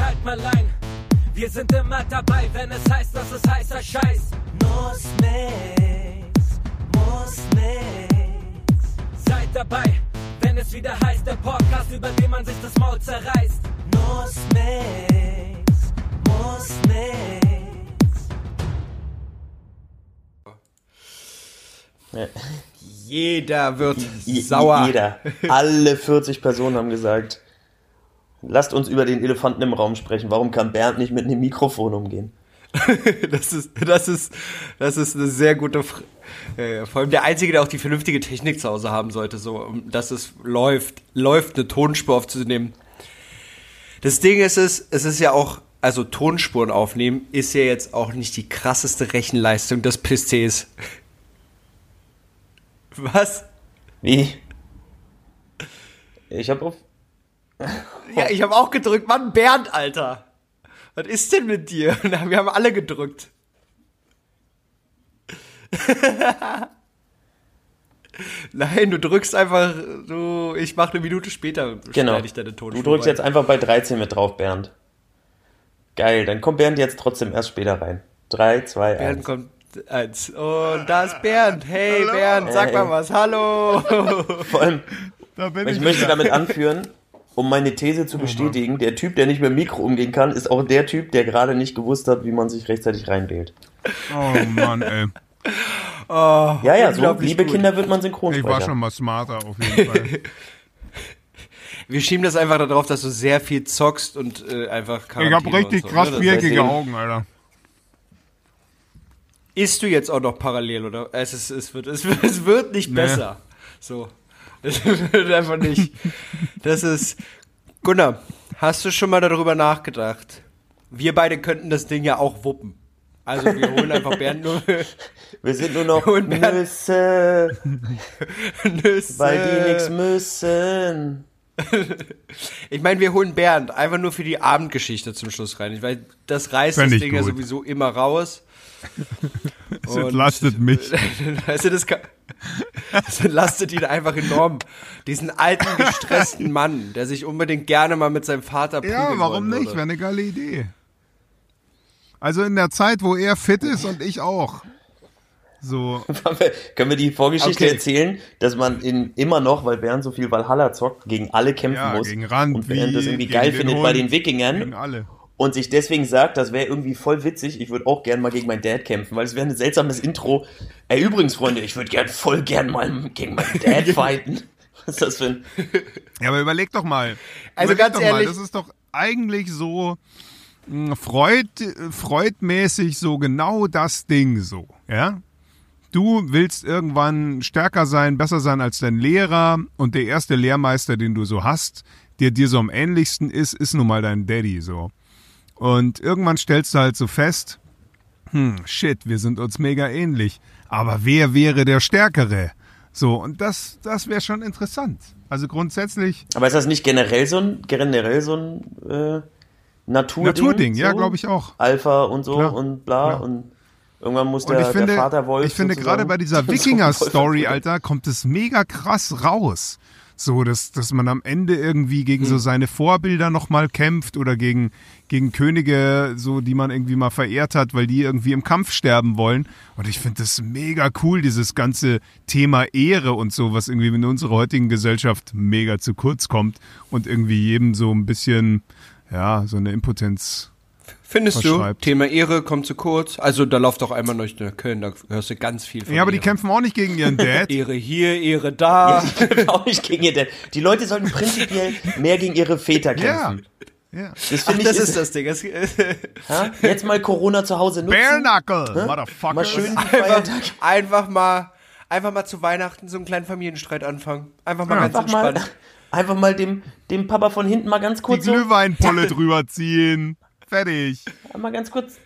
schalt mal ein. Wir sind immer dabei, wenn es heißt, dass es heißer Scheiß. Muss nix, muss nix. Seid dabei, wenn es wieder heißt, der Podcast, über den man sich das Maul zerreißt. Muss nix, muss nix. Jeder wird Je- sauer. Jeder. Alle 40 Personen haben gesagt, lasst uns über den Elefanten im Raum sprechen. Warum kann Bernd nicht mit einem Mikrofon umgehen? Das ist, das ist, das ist eine sehr gute, Fr äh, vor allem der Einzige, der auch die vernünftige Technik zu Hause haben sollte, so, um, dass es läuft, läuft, eine Tonspur aufzunehmen. Das Ding ist es, es ist ja auch, also Tonspuren aufnehmen ist ja jetzt auch nicht die krasseste Rechenleistung des PCs. Was? Wie? Ich habe auf. Ja, ich habe auch gedrückt. Mann, Bernd, Alter. Was ist denn mit dir? Wir haben alle gedrückt. Nein, du drückst einfach, du, ich mache eine Minute später, Genau. schneide ich deine Du Tonspur drückst rein. jetzt einfach bei 13 mit drauf, Bernd. Geil, dann kommt Bernd jetzt trotzdem erst später rein. 3, 2, Bernd 1. kommt eins. Und da ist Bernd. Hey, Bernd, sag Hey. mal was. Hallo. Vor allem, Da bin ich ich möchte damit anführen, um meine These zu bestätigen, der Typ, der nicht mit dem Mikro umgehen kann, ist auch der Typ, der gerade nicht gewusst hat, wie man sich rechtzeitig reinwählt. Oh Mann, ey. Oh, Ja, ja, so, liebe gut. Kinder wird man Ich war Synchronsprecher. schon mal smarter auf jeden Fall. Wir schieben das einfach darauf, dass du sehr viel zockst und äh, einfach Ich Quarantäne hab richtig so, krass ne? Viereckige deswegen- Augen, Alter. Isst du jetzt auch noch parallel, oder? Es, ist, es, wird, es, wird, es wird nicht Nee. besser. So. Es wird einfach nicht. Das ist. Gunnar, hast du schon mal darüber nachgedacht? Wir beide könnten das Ding ja auch wuppen. Also wir holen einfach Bernd nur Wir sind nur noch Nüsse, Nüsse. weil die nix müssen. Ich meine, wir holen Bernd einfach nur für die Abendgeschichte zum Schluss rein. Ich weiß, das reißt Fänd das Ding ja gut. sowieso immer raus. Das entlastet mich. Weißt du, das, kann, das entlastet ihn einfach enorm. Diesen alten, gestressten Mann, der sich unbedingt gerne mal mit seinem Vater prügeln Ja, warum wollen nicht? Wäre eine geile Idee. Also in der Zeit, wo er fit ist und ich auch. So, Können wir die Vorgeschichte Okay. erzählen, dass man in, immer noch, weil Bernd so viel Valhalla zockt, gegen alle kämpfen ja, muss gegen Rand, und Bernd das irgendwie gegen geil findet Hund, bei den gegen Wikingern alle. Und sich deswegen sagt, das wäre irgendwie voll witzig, ich würde auch gern mal gegen meinen Dad kämpfen, weil es wäre ein seltsames Intro. Ey, übrigens, Freunde, ich würde gern voll gern mal gegen meinen Dad fighten. Was ist das für ein... Ja, aber überleg doch mal. Also überleg ganz doch ehrlich- Mal, das ist doch eigentlich so mh, Freud, Freudmäßig so genau das Ding so, ja? Du willst irgendwann stärker sein, besser sein als dein Lehrer und der erste Lehrmeister, den du so hast, der dir so am ähnlichsten ist, ist nun mal dein Daddy so. Und irgendwann stellst du halt so fest, hm, shit, wir sind uns mega ähnlich. Aber wer wäre der Stärkere? So, und das, das wäre schon interessant. Also grundsätzlich Aber ist das nicht generell so ein, generell so ein äh, Naturding? Naturding, ja, so? glaube ich auch. Alpha und so Klar, und bla klar. und irgendwann muss Und der, ich finde, der Vater Wolf ich finde gerade bei dieser Wikinger-Story. Alter, kommt es mega krass raus. So, dass, dass man am Ende irgendwie gegen Hm. so seine Vorbilder nochmal kämpft oder gegen, gegen Könige, so, die man irgendwie mal verehrt hat, weil die irgendwie im Kampf sterben wollen. Und ich finde das mega cool, dieses ganze Thema Ehre und so, was irgendwie in unserer heutigen Gesellschaft mega zu kurz kommt und irgendwie jedem so ein bisschen, ja, so eine Impotenz. Findest du. Thema Ehre kommt zu kurz? Also da läuft doch einmal durch nach Köln, da hörst du ganz viel von Ja, aber die Ehre. kämpfen auch nicht gegen ihren Dad. Ehre hier, Ehre da. auch nicht gegen ihr Dad. Die Leute sollten prinzipiell mehr gegen ihre Väter Ja. kämpfen. ja. Das Ach, finde ich das ist, ist das Ding. Das? Jetzt mal Corona zu Hause nutzen. Bare Knuckle, Motherfucker. Mal schön die einfach, einfach mal, einfach mal zu Weihnachten so einen kleinen Familienstreit anfangen. Einfach mal Ja. ganz Einfach mal, entspannt. einfach mal dem, dem Papa von hinten mal ganz die kurz so, Glühweinpulle drüber ziehen. Fertig. mal ganz kurz,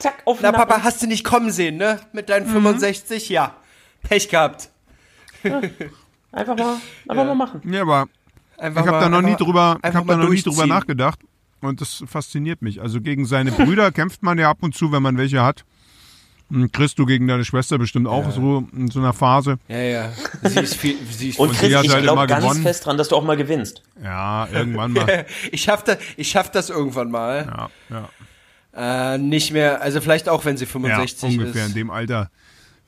zack, auf Na. Papa, hast du nicht kommen sehen, ne? Mit deinen 65? Ja. Pech gehabt. Einfach mal, einfach mal machen. Ja, aber Einfach ich habe mal- da noch nie drüber, ich hab da noch nie drüber nachgedacht. Und das fasziniert mich. Also gegen seine Brüder kämpft man ja ab und zu, wenn man welche hat. Chris, du gegen deine Schwester bestimmt auch so in so einer Phase. Ja, ja. Sie ist viel, sie ist Und sie Chris, hat ich halt glaube ganz gewonnen. fest dran, dass du auch mal gewinnst. Ja, irgendwann mal. ich schaff das, ich schaff das irgendwann mal. Ja, ja. Äh, nicht mehr, also vielleicht auch, wenn sie ja 65 ungefähr ist. in dem Alter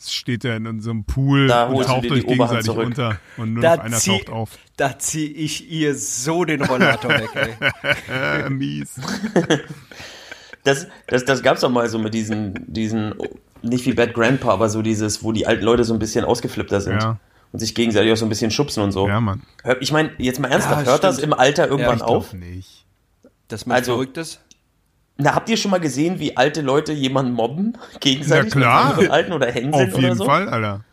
steht er in so einem Pool Da und taucht euch gegenseitig zurück. unter und nur Da noch einer zieh- taucht auf. Da zieh ich ihr so den Rollator weg, ey. Mies. Das, das, das gab's doch mal so mit diesen, diesen, nicht wie Bad Grandpa, aber so dieses, wo die alten Leute so ein bisschen ausgeflippter sind. Ja. Und sich gegenseitig auch so ein bisschen schubsen und so. Ja, Mann. Hör- Ich meine, jetzt mal ernsthaft, Ja, hört das stimmt. im Alter irgendwann ich auf? Nicht. Dass man Also- verrückt ist? Na, habt ihr schon mal gesehen, wie alte Leute jemanden mobben? Gegenseitig? Na klar. Mit Alten oder hänseln Auf oder jeden so? Fall, Alter.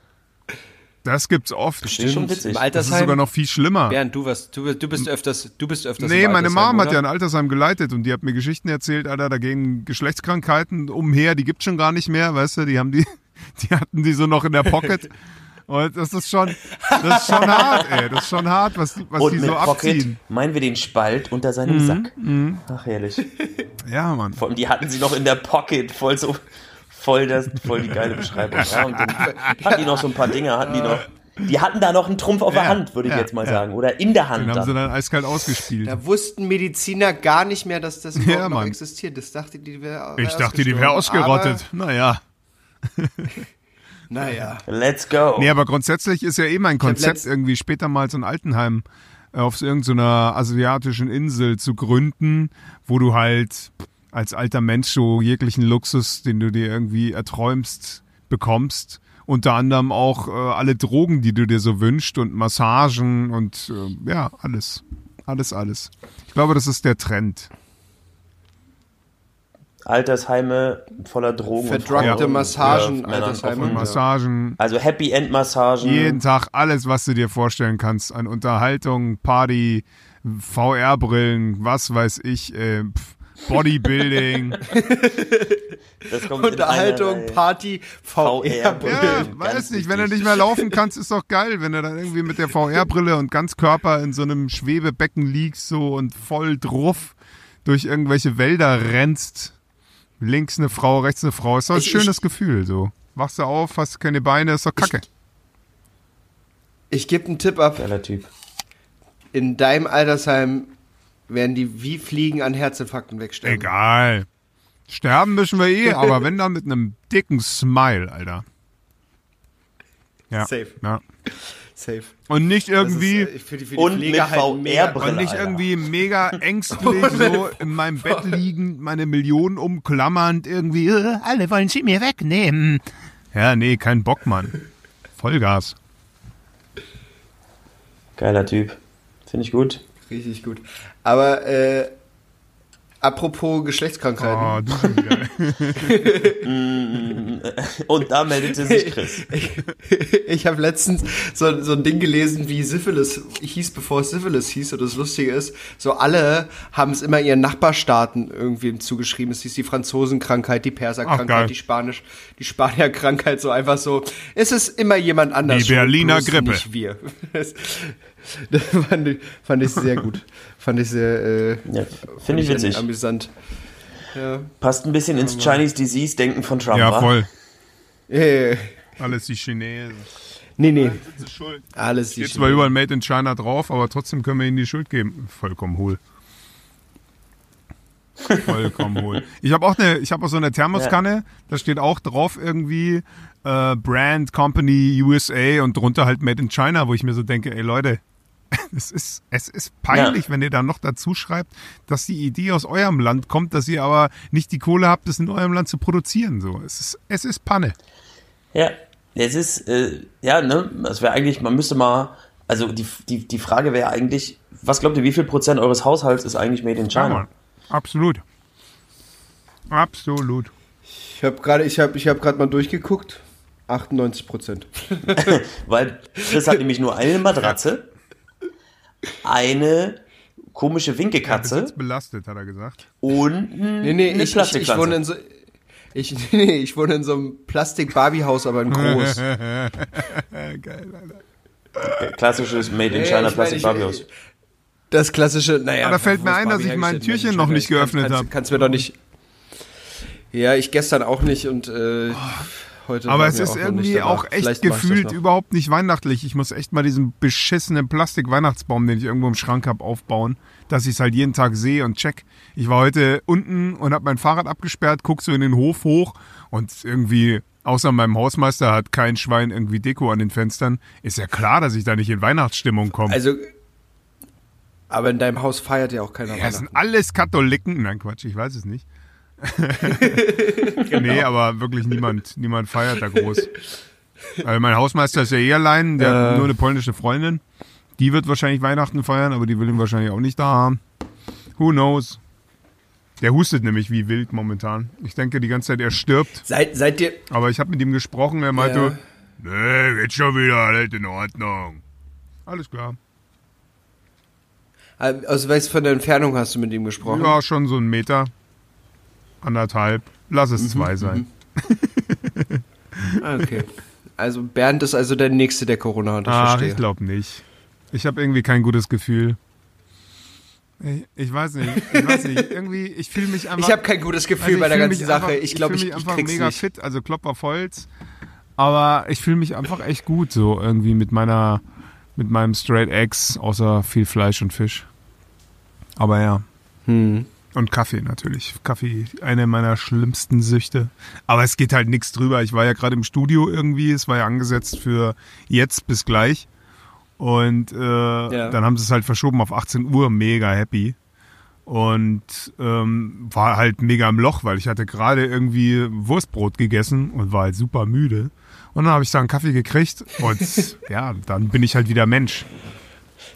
Das gibt's oft. ist schon witzig. Im Das Das ist sogar Altersheim. noch viel schlimmer. Bernd, du, was, du, du bist öfters, du bist öfters Nee, im meine Altersheim, Mom hat oder? ja ein Altersheim geleitet und die hat mir Geschichten erzählt, Alter, da gehen Geschlechtskrankheiten umher, die gibt's schon gar nicht mehr, weißt du, die haben die, die hatten die so noch in der Pocket. Und das ist schon, das ist schon hart, ey, das ist schon hart, was, die- was Und die mit so Pocket abziehen. Mhm, meinen wir den Spalt unter seinem Sack. Ach, herrlich. Ja, Mann. Vor allem, die hatten sie noch in der Pocket, voll so, voll das, voll die geile Beschreibung. Ja, und dann hatten die noch so ein paar Dinge, hatten die noch. Die hatten da noch einen Trumpf auf der Ja, Hand, würde ich ja, jetzt mal ja. sagen. Oder in der Hand Den haben sie dann. eiskalt ausgespielt. Da wussten Mediziner gar nicht mehr, dass das überhaupt noch existiert. Das dachte die wäre Ich dachte, die wäre ausgerottet. Naja. Naja. Let's go. Nee, aber grundsätzlich ist ja eh mein Konzept, letzt- irgendwie später mal so ein Altenheim äh, auf so irgendeiner asiatischen Insel zu gründen, wo du halt als alter Mensch so jeglichen Luxus, den du dir irgendwie erträumst, bekommst. Unter anderem auch äh, alle Drogen, die du dir so wünschst und Massagen und äh, ja, alles. Alles, alles. Ich glaube, das ist der Trend. Altersheime voller Drogen. Verdruckte Frauen, Massagen, ja, Altersheime. Massagen, Also Happy End Massagen. Jeden Tag alles, was du dir vorstellen kannst. An Unterhaltung, Party, VR-Brillen, was weiß ich, äh, Bodybuilding. Das kommt in Unterhaltung. Party, VR. VR. ja, Ganz weiß nicht, wenn du nicht mehr laufen kannst, ist doch geil, wenn du dann irgendwie mit der VR-Brille und Ganzkörper in so einem Schwebebecken liegst so und voll drauf durch irgendwelche Wälder rennst. Links eine Frau, rechts eine Frau. Ist doch ein Ich- schönes Gefühl so. Wachst du auf, hast keine Beine, ist doch kacke. Ich gebe einen Tipp ab. Geiler Typ. In deinem Altersheim werden die wie Fliegen an Herzinfarkten wegsterben. Egal. Sterben müssen wir eh, aber wenn dann mit einem dicken Smile, Alter. Ja. Safe. Ja. Safe. Und nicht irgendwie, ist, äh, für die, für die Und Pfleger mit halt und nicht irgendwie mega ängstlich so in meinem Bett liegend, meine Millionen umklammernd, irgendwie, äh, alle wollen sie mir wegnehmen. Ja, nee, kein Bock, Mann. Vollgas. Geiler Typ. Finde ich gut. Richtig gut. Aber äh, apropos Geschlechtskrankheiten. Oh. Und da meldete sich Chris. Ich habe letztens so, so ein Ding gelesen, wie Syphilis hieß, bevor es Syphilis hieß. Und das Lustige ist, so alle haben es immer ihren Nachbarstaaten irgendwie zugeschrieben. Es hieß die Franzosenkrankheit, die. Perserkrankheit, die Spanisch, die Spanierkrankheit. So einfach so. Es ist immer jemand anders. Die Berliner Grippe. Nicht wir. Das, fand, ich, fand ich sehr gut. Fand ich sehr. Äh, Ja, Finde ich witzig. Amüsant. Ja. Passt ein bisschen ins Chinese Disease-Denken von Trump. Ja, voll. Äh, Alles die Chinesen. nee, nee. Schuld. Alles die Steht zwar überall Made in China drauf, aber trotzdem können wir ihnen die Schuld geben. Vollkommen hohl. Vollkommen hohl. Ich habe auch eine, ich habe auch so eine Thermoskanne, da steht auch drauf irgendwie äh, Brand Company USA und drunter halt Made in China, wo ich mir so denke, ey Leute, es ist, es ist peinlich, Ja. wenn ihr dann noch dazu schreibt, dass die Idee aus eurem Land kommt, dass ihr aber nicht die Kohle habt, das in eurem Land zu produzieren. So, es ist, es ist Panne. Ja, es ist, äh, ja, ne, das wäre eigentlich, man müsste mal, also die, die, die Frage wäre eigentlich, was glaubt ihr, wie viel Prozent eures Haushalts ist eigentlich made in Ja, China? Mann. Absolut. Absolut. Ich habe gerade ich hab, ich hab grad mal durchgeguckt. 98 Prozent. Weil Chris hat nämlich nur eine Matratze, eine komische Winkekatze Besitz belastet, hat er gesagt. und Nee, nee, eine ich, ich, ich wohne in so. Ich, nee, ich wohne in so einem Plastik-Barbie-Haus, aber in groß. Geil, Alter. Klassisches Made in China ich mein, Plastik ich- Barbie-Haus. Das klassische, naja. Aber da fällt mir ein, dass ich mein? Türchen noch nicht geöffnet kannst- hab. Kannst mir doch nicht. Ja, ich gestern auch nicht und äh, heute. Aber es ist irgendwie auch echt das gefühlt überhaupt nicht weihnachtlich. Ich muss echt mal diesen beschissenen Plastik-Weihnachtsbaum, den ich irgendwo im Schrank habe, aufbauen, dass ich es halt jeden Tag sehe und check. Ich war heute unten und habe mein Fahrrad abgesperrt, guck so in den Hof hoch und irgendwie, außer meinem Hausmeister, hat kein Schwein irgendwie Deko an den Fenstern. Ist ja klar, dass ich da nicht in Weihnachtsstimmung komme. Also, aber in deinem Haus feiert ja auch keiner Ja, es sind Weihnachten. alles Katholiken. Nein, Quatsch, ich weiß es nicht. Nee, aber wirklich niemand, niemand feiert da groß. Also mein Hausmeister ist ja eh allein, der hat Äh. nur eine polnische Freundin. Die wird wahrscheinlich Weihnachten feiern, aber die will ihn wahrscheinlich auch nicht da haben. Who knows? Der hustet nämlich wie wild momentan. Ich denke die ganze Zeit, er stirbt. Seid, seid ihr. Aber ich habe mit ihm gesprochen, er meinte, Ja. nee, geht schon wieder, alles in Ordnung. Alles klar. Aus welcher von der Entfernung hast du mit ihm gesprochen? Ja, schon so ein Meter. Anderthalb. Lass Mhm, es zwei sein. Ah, Okay. Also Bernd ist also der Nächste, der Corona hat. Ich Ach, verstehe. ich glaube nicht. Ich habe irgendwie kein gutes Gefühl. Ich, ich weiß nicht. Ich weiß nicht. Irgendwie, ich fühle mich einfach. Ich habe kein gutes Gefühl also ich bei der ganzen mich Sache. Einfach, ich glaube, fühl ich, mich ich einfach mega nicht. fit, also Klopf auf Holz. Aber ich fühle mich einfach echt gut, so irgendwie mit meiner, mit meinem Straight Eggs, außer viel Fleisch und Fisch. Aber ja. Hm. Und Kaffee natürlich. Kaffee, eine meiner schlimmsten Süchte. Aber es geht halt nichts drüber. Ich war ja gerade im Studio irgendwie. Es war ja angesetzt für jetzt bis gleich. Und äh, dann haben sie es halt verschoben auf 18 Uhr. Mega happy. Und ähm, war halt mega im Loch, weil ich hatte gerade irgendwie Wurstbrot gegessen und war halt super müde. Und dann habe ich da einen Kaffee gekriegt und ja, dann bin ich halt wieder Mensch.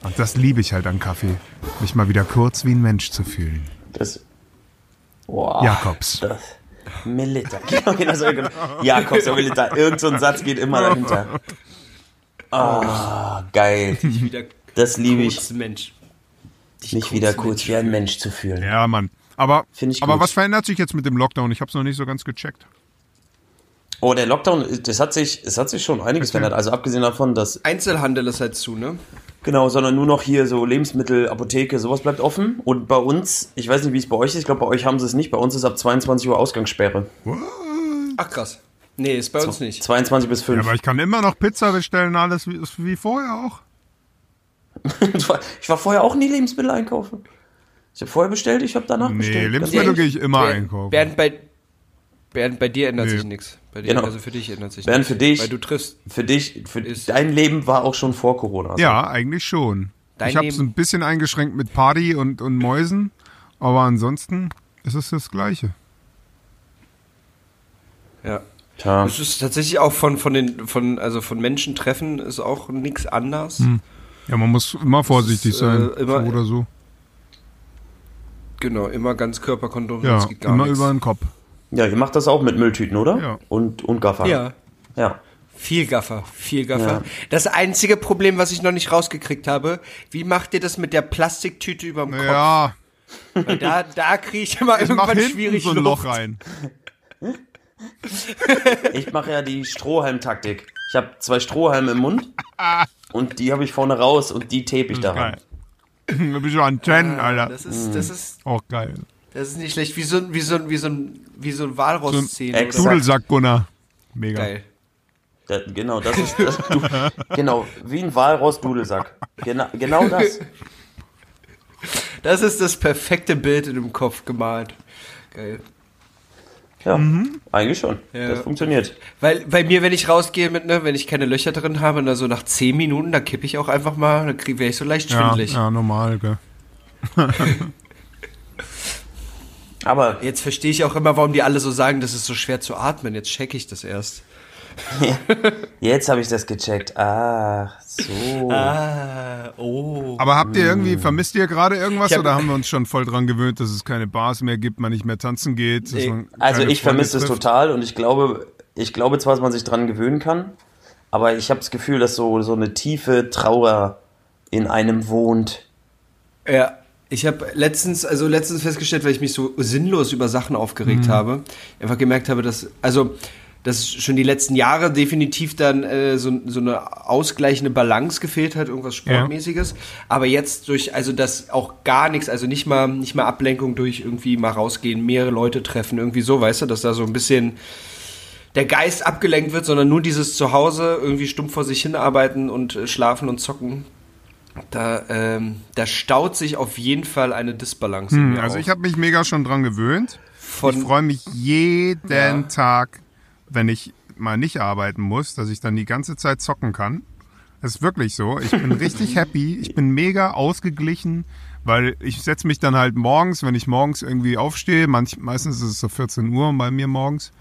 Und das liebe ich halt an Kaffee. Mich mal wieder kurz wie ein Mensch zu fühlen. Das. Boah. Jakobs. Das. Milita. Genau, genau so, genau. Jakobs oder Milita. Irgend so ein Satz geht immer dahinter. Ah, geil. Das liebe ich. Mensch. Dich Mich wieder kurz wie ein Mensch zu fühlen. Ja, Mann. Aber, aber gut. was verändert sich jetzt mit dem Lockdown? Ich habe es noch nicht so ganz gecheckt. Oh, der Lockdown, das hat sich, es hat sich schon einiges verändert. Also abgesehen davon, dass, Einzelhandel ist halt zu, ne? genau, sondern nur noch hier so Lebensmittel, Apotheke, sowas bleibt offen. Und bei uns, ich weiß nicht, wie es bei euch ist, ich glaube, bei euch haben sie es nicht. Bei uns ist ab 22 Uhr Ausgangssperre. Ach krass. Nee, ist bei uns nicht. 22 bis Ja, 5. aber ich kann immer noch Pizza bestellen, alles wie, wie vorher auch. ich, war, vorher auch nie Lebensmittel einkaufen. Ich habe vorher bestellt, ich habe danach Nee, bestellt. Ganz Lebensmittel gehe ich immer Bernd, einkaufen. Bernd, bei, Bernd, bei dir ändert Nee. sich nichts. Bei dir, Genau. Also für dich ändert sich Bernd, nichts. für dich- Weil du triffst. Für dich, für Ist- dein Leben war auch schon vor Corona. Also Ja, eigentlich schon. Dein ich habe es ein bisschen eingeschränkt mit Party und, und Mäusen, aber ansonsten ist es das Gleiche. Ja. Tja. Es ist tatsächlich auch von, von den, von, also von Menschen treffen ist auch nichts anders. Ja, man muss immer vorsichtig ist, sein, äh, immer- so oder so. Genau, immer ganz Körperkondom, Ja, das geht gar immer nichts. über den Kopf. Ja, ihr macht das auch mit Mülltüten, oder? Ja. Und, und Gaffer. Ja. Ja. Viel Gaffer, viel Gaffer. Ja. Das einzige Problem, was ich noch nicht rausgekriegt habe, wie macht ihr das mit der Plastiktüte überm Ja, Kopf? Weil da, da kriege ich immer ich irgendwann schwierig so ein Luft. Loch rein. Ich mache ja die Strohhalm-Taktik. Ich habe zwei Strohhalme im Mund und die habe ich vorne raus und die tape ich daran. Geil. Du bist so Antennen, Alter. Das ist, das ist, Auch geil. Das ist nicht schlecht. Wie so, ein- wie so, ein- wie so, ein- wie so ein Walross-Szene. Exakt. oder? Dudelsack Gunnar. Mega. Geil. Da, genau, das ist das, du, genau wie ein Walross-Dudelsack. Genau, genau das. Das ist das perfekte Bild in dem Kopf gemalt. Geil. Ja, eigentlich schon. Ja. Das funktioniert. Weil bei mir, wenn ich rausgehe mit, ne, wenn ich keine Löcher drin habe, dann so nach 10 Minuten, dann kippe ich auch einfach mal, dann werde ich so leicht Ja, schwindelig. ja, normal, gell. Aber Jetzt verstehe ich auch immer, warum die alle so sagen, das ist so schwer zu atmen. Jetzt check ich das erst. jetzt habe ich das gecheckt. Ach, so. Ah, oh. Aber habt ihr irgendwie, vermisst ihr gerade irgendwas hab- oder haben wir uns schon voll dran gewöhnt, dass es keine Bars mehr gibt, man nicht mehr tanzen geht? Also ich vermisse es total und ich glaube, ich glaube zwar, dass man sich dran gewöhnen kann, aber ich habe das Gefühl, dass so, so eine tiefe Trauer in einem wohnt. Ja, ich habe letztens, also letztens festgestellt, weil ich mich so sinnlos über Sachen aufgeregt habe, einfach gemerkt habe, dass, also dass schon die letzten Jahre definitiv dann äh, so, so eine ausgleichende Balance gefehlt hat, irgendwas Sportmäßiges. Aber jetzt durch, also das auch gar nichts, also nicht mal, nicht mal Ablenkung durch irgendwie mal rausgehen, mehrere Leute treffen, irgendwie so, weißt du, dass da so ein bisschen der Geist abgelenkt wird, sondern nur dieses Zuhause irgendwie stumpf vor sich hinarbeiten und äh, schlafen und zocken. Da, ähm, da staut sich auf jeden Fall eine Disbalance. in Hm, mir also auf. ich habe mich mega schon dran gewöhnt. Von- ich freue mich jeden Ja. Tag, wenn ich mal nicht arbeiten muss, dass ich dann die ganze Zeit zocken kann. Das ist wirklich so. Ich bin richtig happy. Ich bin mega ausgeglichen, weil ich setze mich dann halt morgens, wenn ich morgens irgendwie aufstehe, manch, meistens ist es so 14 Uhr bei mir morgens.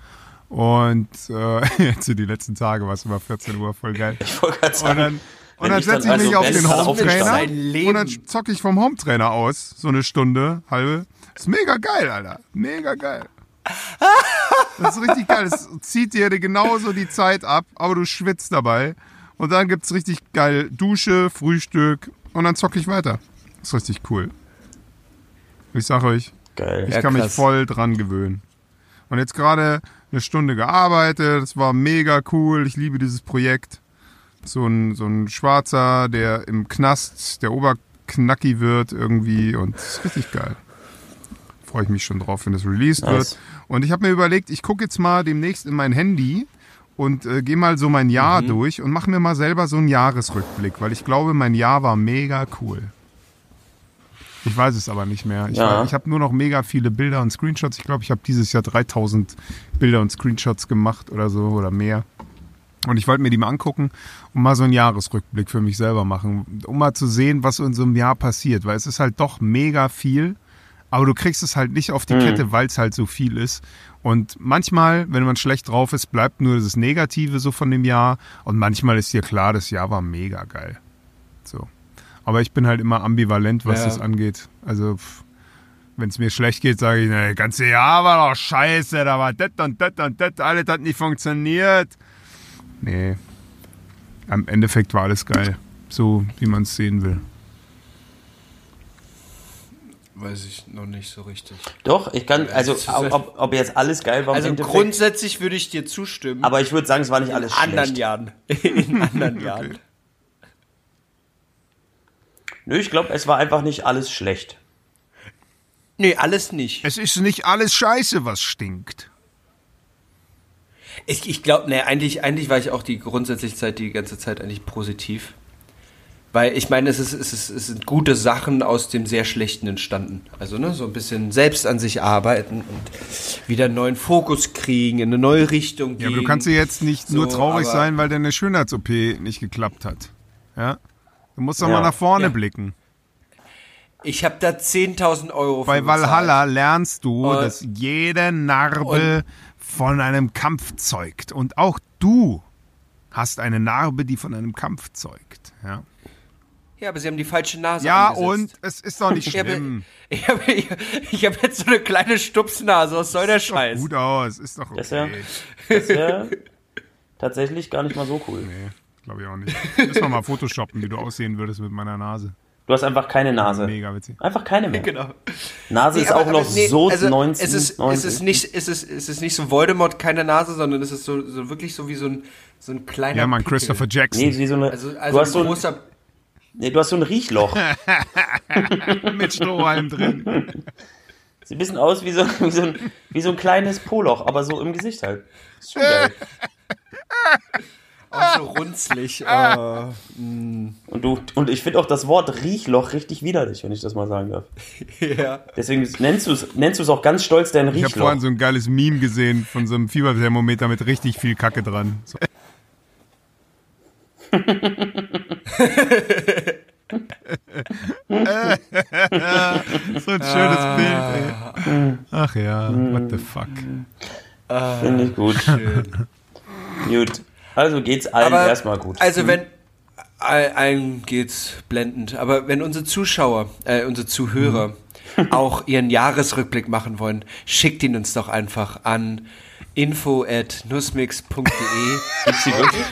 Und äh, jetzt sind die letzten Tage war es immer 14 Uhr, voll geil. Ich wollte gerade Und sagen, dann, und dann ich dann setze ich also mich auf wenn den es Hometrainer und dann zocke ich vom Hometrainer aus, so eine Stunde, halbe. ist mega geil, Alter. Mega geil. Das ist richtig geil. Es zieht dir genauso die Zeit ab, aber du schwitzt dabei. Und dann gibt's richtig geil Dusche, Frühstück und dann zocke ich weiter. Das ist richtig cool. Ich sag euch, geil. ich Ja, kann mich krass. voll dran gewöhnen. Und jetzt gerade eine Stunde gearbeitet, das war mega cool. Ich liebe dieses Projekt. So ein, so ein Schwarzer, der im Knast, der Oberknacki wird irgendwie und das ist richtig geil. Freue ich mich schon drauf, wenn das released Nice. wird. Und ich habe mir überlegt, ich gucke jetzt mal demnächst in mein Handy und äh, gehe mal so mein Jahr Mhm. durch und mache mir mal selber so einen Jahresrückblick, weil ich glaube, mein Jahr war mega cool. Ich weiß es aber nicht mehr. Ich, Ja. ich habe nur noch mega viele Bilder und Screenshots. Ich glaube, ich habe dieses Jahr 3000 Bilder und Screenshots gemacht oder so oder mehr. Und ich wollte mir die mal angucken und mal so einen Jahresrückblick für mich selber machen, um mal zu sehen, was in so einem Jahr passiert. Weil es ist halt doch mega viel, aber du kriegst es halt nicht auf die Kette, weil es halt so viel ist. Und manchmal, wenn man schlecht drauf ist, bleibt nur das Negative so von dem Jahr. Und manchmal ist dir klar, das Jahr war mega geil. So. Aber ich bin halt immer ambivalent, was Ja. das angeht. Also, wenn es mir schlecht geht, sage ich, na, das ganze Jahr war doch scheiße, da war das und das und das, alles hat nicht funktioniert. Nee. Am Endeffekt war alles geil. So, wie man es sehen will. Weiß ich noch nicht so richtig. Doch, ich kann, also ob, ob jetzt alles geil war Also grundsätzlich würde ich dir zustimmen. aber ich würde sagen, es war nicht alles in anderen schlecht. Jahren. In anderen Jahren. Nö, ich glaube, es war einfach nicht alles schlecht. Nee, alles nicht. Es ist nicht alles scheiße, was stinkt. Ich, ich glaube, nee, eigentlich, eigentlich war ich auch die grundsätzliche Zeit, die ganze Zeit eigentlich positiv. Weil ich meine, es, ist, es, ist, es sind gute Sachen aus dem sehr Schlechten entstanden. Also ne, so ein bisschen selbst an sich arbeiten und wieder einen neuen Fokus kriegen, in eine neue Richtung Ja, gehen. aber du kannst ja jetzt nicht nur So, traurig aber- sein, weil deine Schönheits-OP nicht geklappt hat. Ja? Du musst doch Ja. mal nach vorne Ja. blicken. Ich habe da 10.000 Euro Bei für bezahlt. Valhalla lernst du, Und- dass jede Narbe von einem Kampf zeugt. Und auch du hast eine Narbe, die von einem Kampf zeugt. Ja, Ja, aber sie haben die falsche Nase ja angesetzt. und es ist doch nicht Ich habe schlimm. ich hab, ich, ich hab jetzt so eine kleine Stupsnase. Was soll der Sieht doch Scheiß? gut aus, ist doch Das ist ja- okay. Das wäre tatsächlich gar nicht mal so cool. Nee, glaube ich auch nicht. Müssen wir mal photoshoppen, wie du aussehen würdest mit meiner Nase. Du hast einfach keine Nase. Mega witzig. Einfach keine mehr. Genau. Nase Nee, ist aber- auch noch aber nee, so also 19, es ist, 90. es ist nicht, es ist, es ist nicht so Voldemort keine Nase, sondern es ist so, so wirklich so wie so ein, so ein kleiner. Ja, Mann, Pickel. Christopher Jackson. Nee, wie so eine, Also, du, also hast ein so ein, großer. nee, du hast so ein Riechloch. mit Strohhalm drin. Sieht ein bisschen aus wie so, wie so, ein, wie so ein kleines Poloch, aber so im Gesicht halt. Ist schon geil. Auch so runzlig. Oh. Und, du, und ich finde auch das Wort Riechloch richtig widerlich, wenn ich das mal sagen darf. ja. Deswegen nennst du es nennst du's auch ganz stolz dein Ich habe Riechloch. vorhin so ein geiles Meme gesehen von so einem Fieberthermometer mit richtig viel Kacke dran. So. so ein schönes Bild, ey. Ach ja, what the fuck. Finde ich gut. Gut. Also geht's allen Aber, erstmal gut. Also wenn all- allen geht's blendend, aber wenn unsere Zuschauer, äh, unsere Zuhörer auch ihren Jahresrückblick machen wollen, schickt ihn uns doch einfach an info at nussmix.de. Gibt's die wirklich?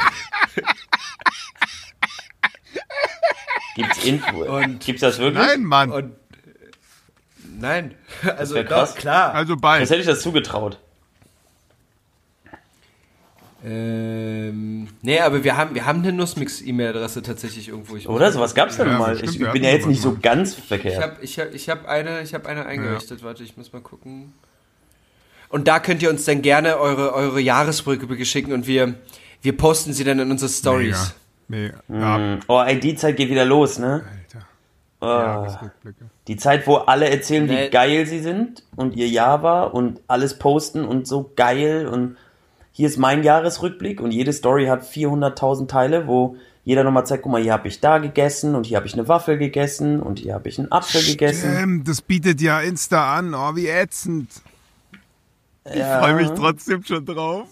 Gibt's Info? Und- Gibt's das wirklich? Nein, Mann. Und nein, also wär doch, klar. Also Das bald. hätte ich das zugetraut. Ähm, nee, aber wir haben, wir haben eine Nussmix-E-Mail-Adresse tatsächlich irgendwo. Ich Oder? Sowas gab's denn Ja, mal. bestimmt, Ich bin ja jetzt nicht so mal. ganz Ich verkehrt. habe ich hab, ich hab eine, ich hab eine eingerichtet. Warte, ich muss mal gucken. Und da könnt ihr uns dann gerne eure, eure Jahresrückblicke schicken und wir, wir posten sie dann in unsere Stories. Mega. Ja, Hm. Oh, ey, die Zeit geht wieder los, ne? Alter. Oh. Jahresrückblicke. Die Zeit, wo alle erzählen, wie geil sie sind und ihr Jahr war und alles posten und so geil und hier ist mein Jahresrückblick und jede Story hat 400.000 Teile, wo jeder nochmal zeigt, guck mal, hier habe ich da gegessen und hier habe ich eine Waffel gegessen und hier habe ich einen Apfel gegessen. Stimmt, das bietet ja Insta an. Oh, wie ätzend. Ich Ja. freue mich trotzdem schon drauf.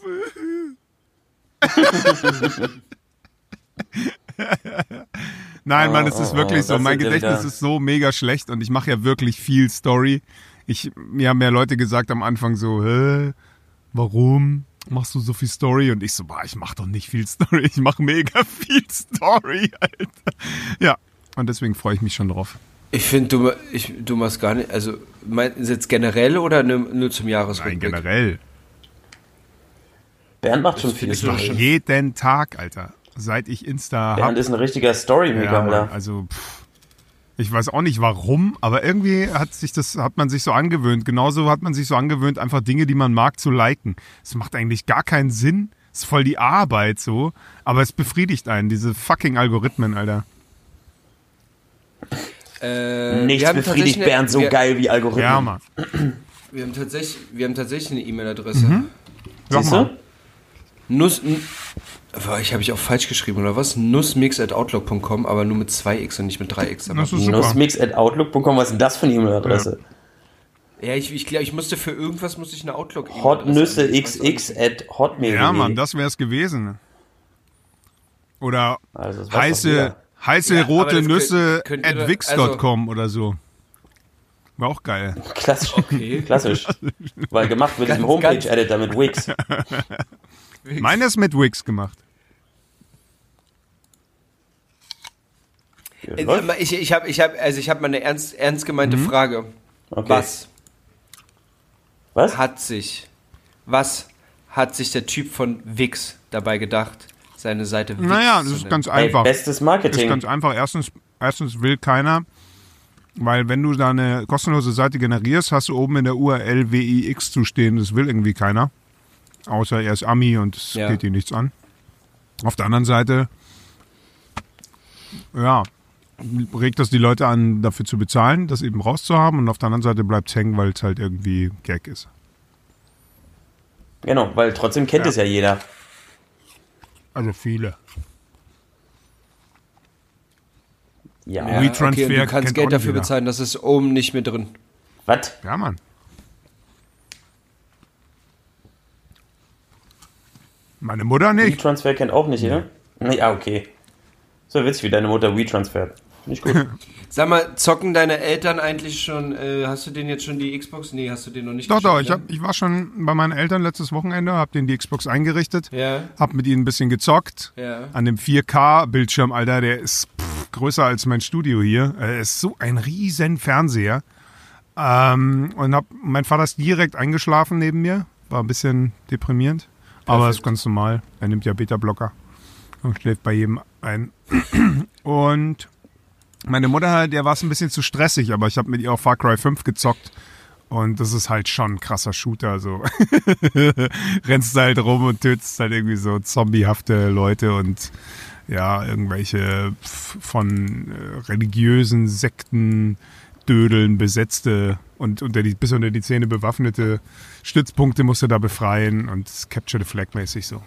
Nein, Mann, es ist oh, wirklich oh, so. Mein Gedächtnis wieder. ist so mega schlecht und ich mache ja wirklich viel Story. Ich, mir haben ja Leute gesagt am Anfang so, hä, warum machst du so viel Story? Und ich so, boah, ich mache doch nicht viel Story, ich mache mega viel Story, Alter. Ja, und deswegen freue ich mich schon drauf. Ich finde, du, ich, du machst gar nicht, also meinst du jetzt generell oder nur, zum Nein, Jahresrückblick? generell. Bernd macht schon viele findest du Storys. Jeden Tag, Alter. Seit ich Insta Bernd habe. ist ein richtiger Story-Maker, Ja, Alter. also pff, ich weiß auch nicht warum, aber irgendwie hat sich das hat man sich so angewöhnt. Genauso hat man sich so angewöhnt, einfach Dinge, die man mag, zu liken. Es macht eigentlich gar keinen Sinn. Es ist voll die Arbeit so, aber es befriedigt einen diese fucking Algorithmen, Alter. Äh, Nichts wir haben befriedigt Bernd so wir, geil wie Algorithmen. Ja, Mann. Wir haben tatsächlich, wir haben tatsächlich eine E-Mail-Adresse. Sag Siehst mal. du? Nuss. Ich habe ich auch falsch geschrieben, oder was? Nussmix.outlook.com, aber nur mit 2x und nicht mit 3x. Aber Das ist super. Nussmix.outlook.com, was ist denn das für eine E-Mail-Adresse? ja, ich, ich glaube, ich musste für irgendwas musste ich eine outlook e Hotnüsse xx at hotmail. Ja, Mann, das wäre es gewesen. Oder Also, heiße, heiße Ja, rote Nüsse könnt- könnt at wix.com oder so. War auch geil. Klassisch. Okay. Klassisch. Weil gemacht mit diesem Ganz, ganz- Homepage-Editor mit Wix. Meine ist mit Wix gemacht. Ja, Äh. Ich, ich habe ich hab, also ich hab mal eine ernst, ernst gemeinte Frage. Okay. Was Was? hat sich, was hat sich der Typ von Wix dabei gedacht, seine Seite Wix Naja, zu das ist ganz einfach. bestes ist Marketing. ganz einfach. Erstens, erstens will keiner, weil wenn du da eine kostenlose Seite generierst, hast du oben in der URL WIX zu stehen. Das will irgendwie keiner. Außer er ist Ami und es Ja. geht ihm nichts an. Auf der anderen Seite, ja, regt das die Leute an, dafür zu bezahlen, das eben rauszuhaben. Und auf der anderen Seite bleibt es hängen, weil es halt irgendwie Gag ist. Genau, weil trotzdem kennt Ja. es ja jeder. Also viele. Ja. Ja, okay, du kannst Geld dafür jeder. bezahlen, das ist oben nicht mit drin. Was? Ja, Mann. Meine Mutter nicht. WeTransfer kennt auch nicht, ja? Nee, ah, okay. So witzig, wie deine Mutter WeTransfer. Nicht gut. Sag mal, zocken deine Eltern eigentlich schon, äh, hast du denen jetzt schon die Xbox? Nee, hast du den noch nicht Doch, doch, ich, hab, ich war schon bei meinen Eltern letztes Wochenende, hab denen die Xbox eingerichtet, ne? Ja, hab mit ihnen ein bisschen gezockt. ja. An dem 4K-Bildschirm, Alter, der ist pff, größer als mein Studio hier. Er ist so ein riesen Fernseher. Ähm, und hab, mein Vater ist direkt eingeschlafen neben mir. War ein bisschen deprimierend. Aber ist ganz normal. Er nimmt ja Beta-Blocker und schläft bei jedem ein. Und meine Mutter, der war es ein bisschen zu stressig, aber ich habe mit ihr auch Far Cry 5 gezockt. Und das ist halt schon ein krasser Shooter. So rennst du halt rum und tötest halt irgendwie so zombiehafte Leute und ja, irgendwelche von äh, religiösen Sekten Dödeln besetzte und unter die, bis unter die Zähne bewaffnete Stützpunkte musst du da befreien und Capture the Flag mäßig so.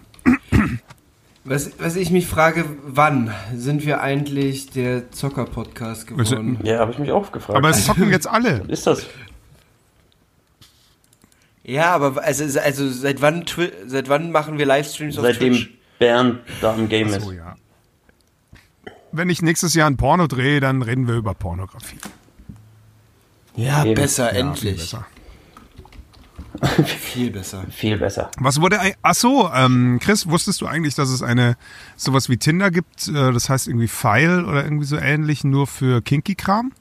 Was, was ich mich frage, wann sind wir eigentlich der Zocker-Podcast geworden? Ja, habe ich mich auch gefragt. Aber es zocken jetzt alle. Was ist das? Ja, aber also, also seit wann seit wann machen wir Livestreams auf Seitdem Twitch? Bernd da im Game ist. So, ja. Wenn ich nächstes Jahr ein Porno drehe, dann reden wir über Pornografie. Ja, Eben. besser, Ja, viel endlich. besser. Viel besser. Viel besser. Was wurde ein, ach so, ähm, Chris, wusstest du eigentlich, dass es eine sowas wie Tinder gibt? Äh, das heißt irgendwie File oder irgendwie so ähnlich, nur für Kinky-Kram?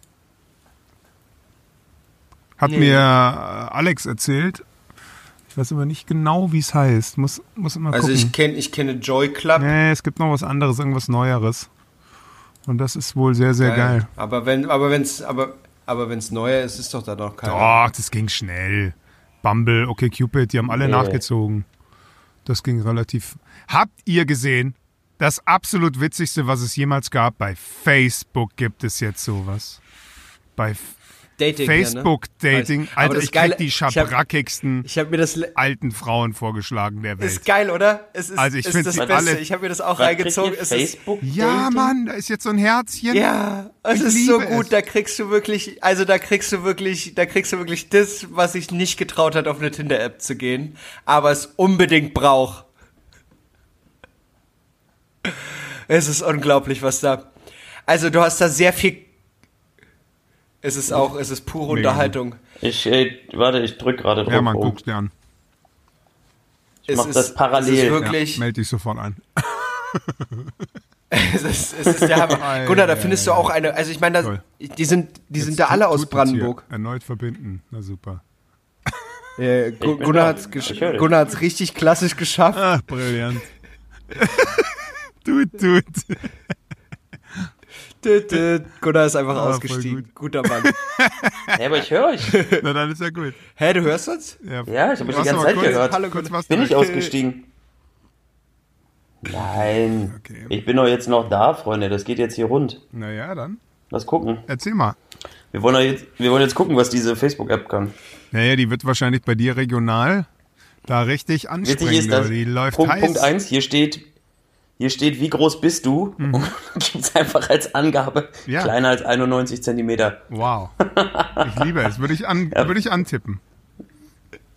Hat Nee. mir äh, Alex erzählt. Ich weiß aber nicht genau, wie es heißt. Muss, muss immer Also gucken. ich kenne ich kenne Joy Club. nee, es gibt noch was anderes, irgendwas Neueres. Und das ist wohl sehr, sehr geil. Aber wenn aber wenn's aber aber wenn's neuer ist, ist doch da noch keiner. Doch, das ging schnell. Bumble, okay, Cupid, die haben alle Nee. nachgezogen. Das ging relativ. Habt ihr gesehen? Das absolut witzigste, was es jemals gab, bei Facebook gibt es jetzt sowas. Bei Dating Facebook-Dating. Weiß. Aber Alter, das ich krieg Geile- die ich hab- schabrackigsten Ich habe mir das alten Frauen vorgeschlagen der Welt. ist geil, oder? Es ist, Also ich ist find's das Beste. alle- Ich habe mir das auch reingezogen. Facebook ja, Dating? Mann, da ist jetzt so ein Herzchen. ja, es Ich ist so gut. es. Da kriegst du wirklich, also da kriegst du wirklich, da kriegst du wirklich das, was ich nicht getraut hat, auf eine Tinder-App zu gehen, aber es unbedingt braucht. Es ist unglaublich, was da. Also du hast da sehr viel. Es ist auch, es ist pure Mega Unterhaltung. Ich, äh, warte, ich drück gerade drauf. Ja, man, rum. guck's dir an. Es mach ist, das parallel. Es ist Ja, wirklich. Ja, meld dich sofort an. Es ist, es ist der Hammer. Ei, Gunnar, da ei, findest du auch eine. Also ich meine, da- die sind, die sind da alle aus es. Brandenburg. Erneut verbinden. Na super. Bin Gunnar Ich. Gunnar hat's richtig klassisch geschafft. Ach, brillant. tut, tut. Gunnar ist einfach Ah, ausgestiegen. Guter Mann. Ja, aber ich höre euch. Na, dann ist ja gut. Hä, du hörst uns? Ja, ich habe euch die ganze Zeit kurz- gehört. Hallo, kurz was Bin ich da. ausgestiegen? Nein. Okay. Ich bin doch jetzt noch da, Freunde. Das geht jetzt hier rund. Naja, dann. Lass gucken. Erzähl mal. Wir wollen, jetzt, wir wollen jetzt gucken, was diese Facebook-App kann. Naja, die wird wahrscheinlich bei dir regional da richtig Witzig anspringen. ist, dass aber die läuft Punkt, heiß. Punkt 1, hier steht, hier steht, wie groß bist du? Und gibt's einfach als Angabe Mhm. Ja. kleiner als 91 Zentimeter. Wow. Ich liebe es. Würde ich, an, würde ich antippen.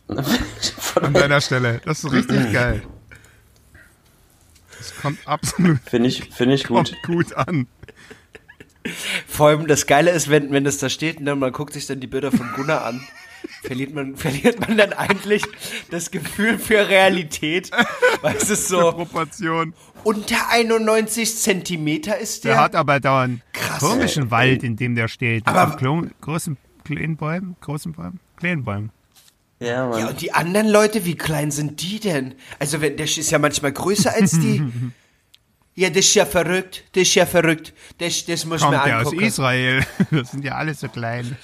An deiner Stelle. Das ist richtig geil. Das kommt absolut Finde ich, finde ich gut. kommt gut an. Vor allem das Geile ist, wenn, wenn das da steht und dann man guckt sich dann die Bilder von Gunnar an, verliert man, verliert man dann eigentlich das Gefühl für Realität. Weil es ist so, Proportion. unter 91 Zentimeter ist Der der. hat aber da einen Krass. komischen Wald, in dem der steht. Mit Aber- großen kleinen Bäumen, großen Bäumen, kleinen Bäumen. Ja, Mann. ja, und die anderen Leute, wie klein sind die denn? Also, wenn, der ist ja manchmal größer als die. Ja, das ist ja verrückt. Das ist ja verrückt. Das, das muss Kommt man der aus angucken. Israel. Das sind ja alle so klein.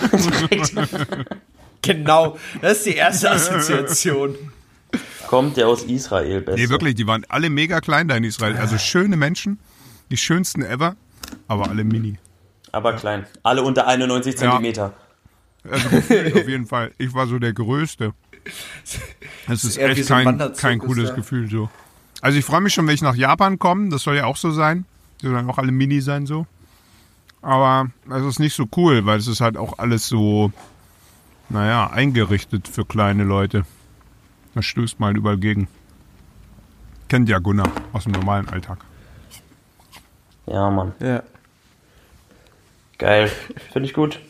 Genau. Das ist die erste Assoziation. Kommt der aus Israel besser? Nee, wirklich, die waren alle mega klein da in Israel. Also schöne Menschen, die schönsten ever, aber alle mini. Aber klein. Alle unter 91 Zentimeter. Also gefühlt auf jeden Fall. Ich war so der Größte. Das ist wie echt so kein, kein cooles ja. Gefühl so. Also ich freue mich schon, wenn ich nach Japan komme. Das soll ja auch so sein. Die sollen auch alle mini sein so. Aber es ist nicht so cool, weil es ist halt auch alles so, naja, eingerichtet für kleine Leute. Das stößt mal überall gegen. Kennt ja Gunnar aus dem normalen Alltag. Ja, Mann. Ja. Geil. Finde ich gut.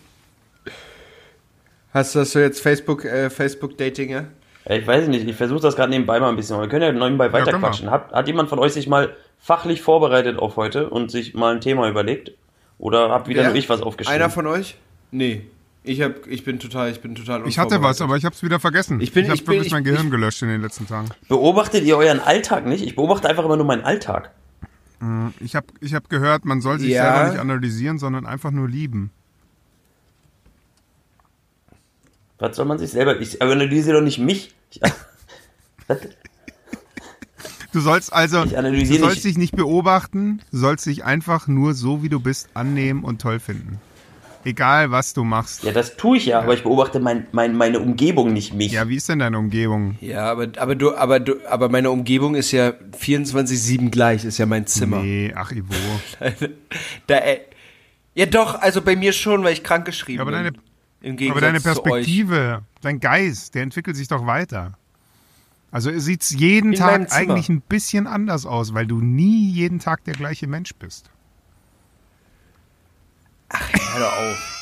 Hast, du jetzt Facebook, äh, Facebook-Dating, ja? Ja, Ich weiß nicht, ich versuche das gerade nebenbei mal ein bisschen. Wir können ja nebenbei weiterquatschen. Hat, hat jemand von euch sich mal fachlich vorbereitet auf heute und sich mal ein Thema überlegt? Oder hab wieder Wer? nur ich was aufgeschrieben? Einer von euch? Nee. Ich hab, ich bin total, ich bin total Ich hatte was, aber ich habe es wieder vergessen. Ich bin- ich habe ich bin- wirklich ich- mein Gehirn ich- gelöscht in den letzten Tagen. Beobachtet ihr euren Alltag nicht? Ich beobachte einfach immer nur meinen Alltag. Ich habe ich hab gehört, man soll sich Ja. selber nicht analysieren, sondern einfach nur lieben. Was soll man sich selber. Ich analysiere doch nicht mich. Ich, was? Du sollst also, du sollst nicht- dich nicht beobachten, du sollst dich einfach nur so, wie du bist, annehmen und toll finden. Egal, was du machst. Ja, das tue ich ja, aber ich beobachte mein, mein, meine Umgebung, nicht mich. Ja, wie ist denn deine Umgebung? Ja, aber, aber du, aber du, aber meine Umgebung ist ja 24-7 gleich, ist ja mein Zimmer. Nee, ach Ivo. Da, äh, ja doch, also bei mir schon, weil ich krank geschrieben Ja, aber bin. deine- Im Gegensatz Aber deine zu euch. Perspektive, dein Geist, der entwickelt sich doch weiter. Also sieht's jeden In Tag eigentlich ein bisschen anders aus, weil du nie jeden Tag der gleiche Mensch bist. Hör doch auf.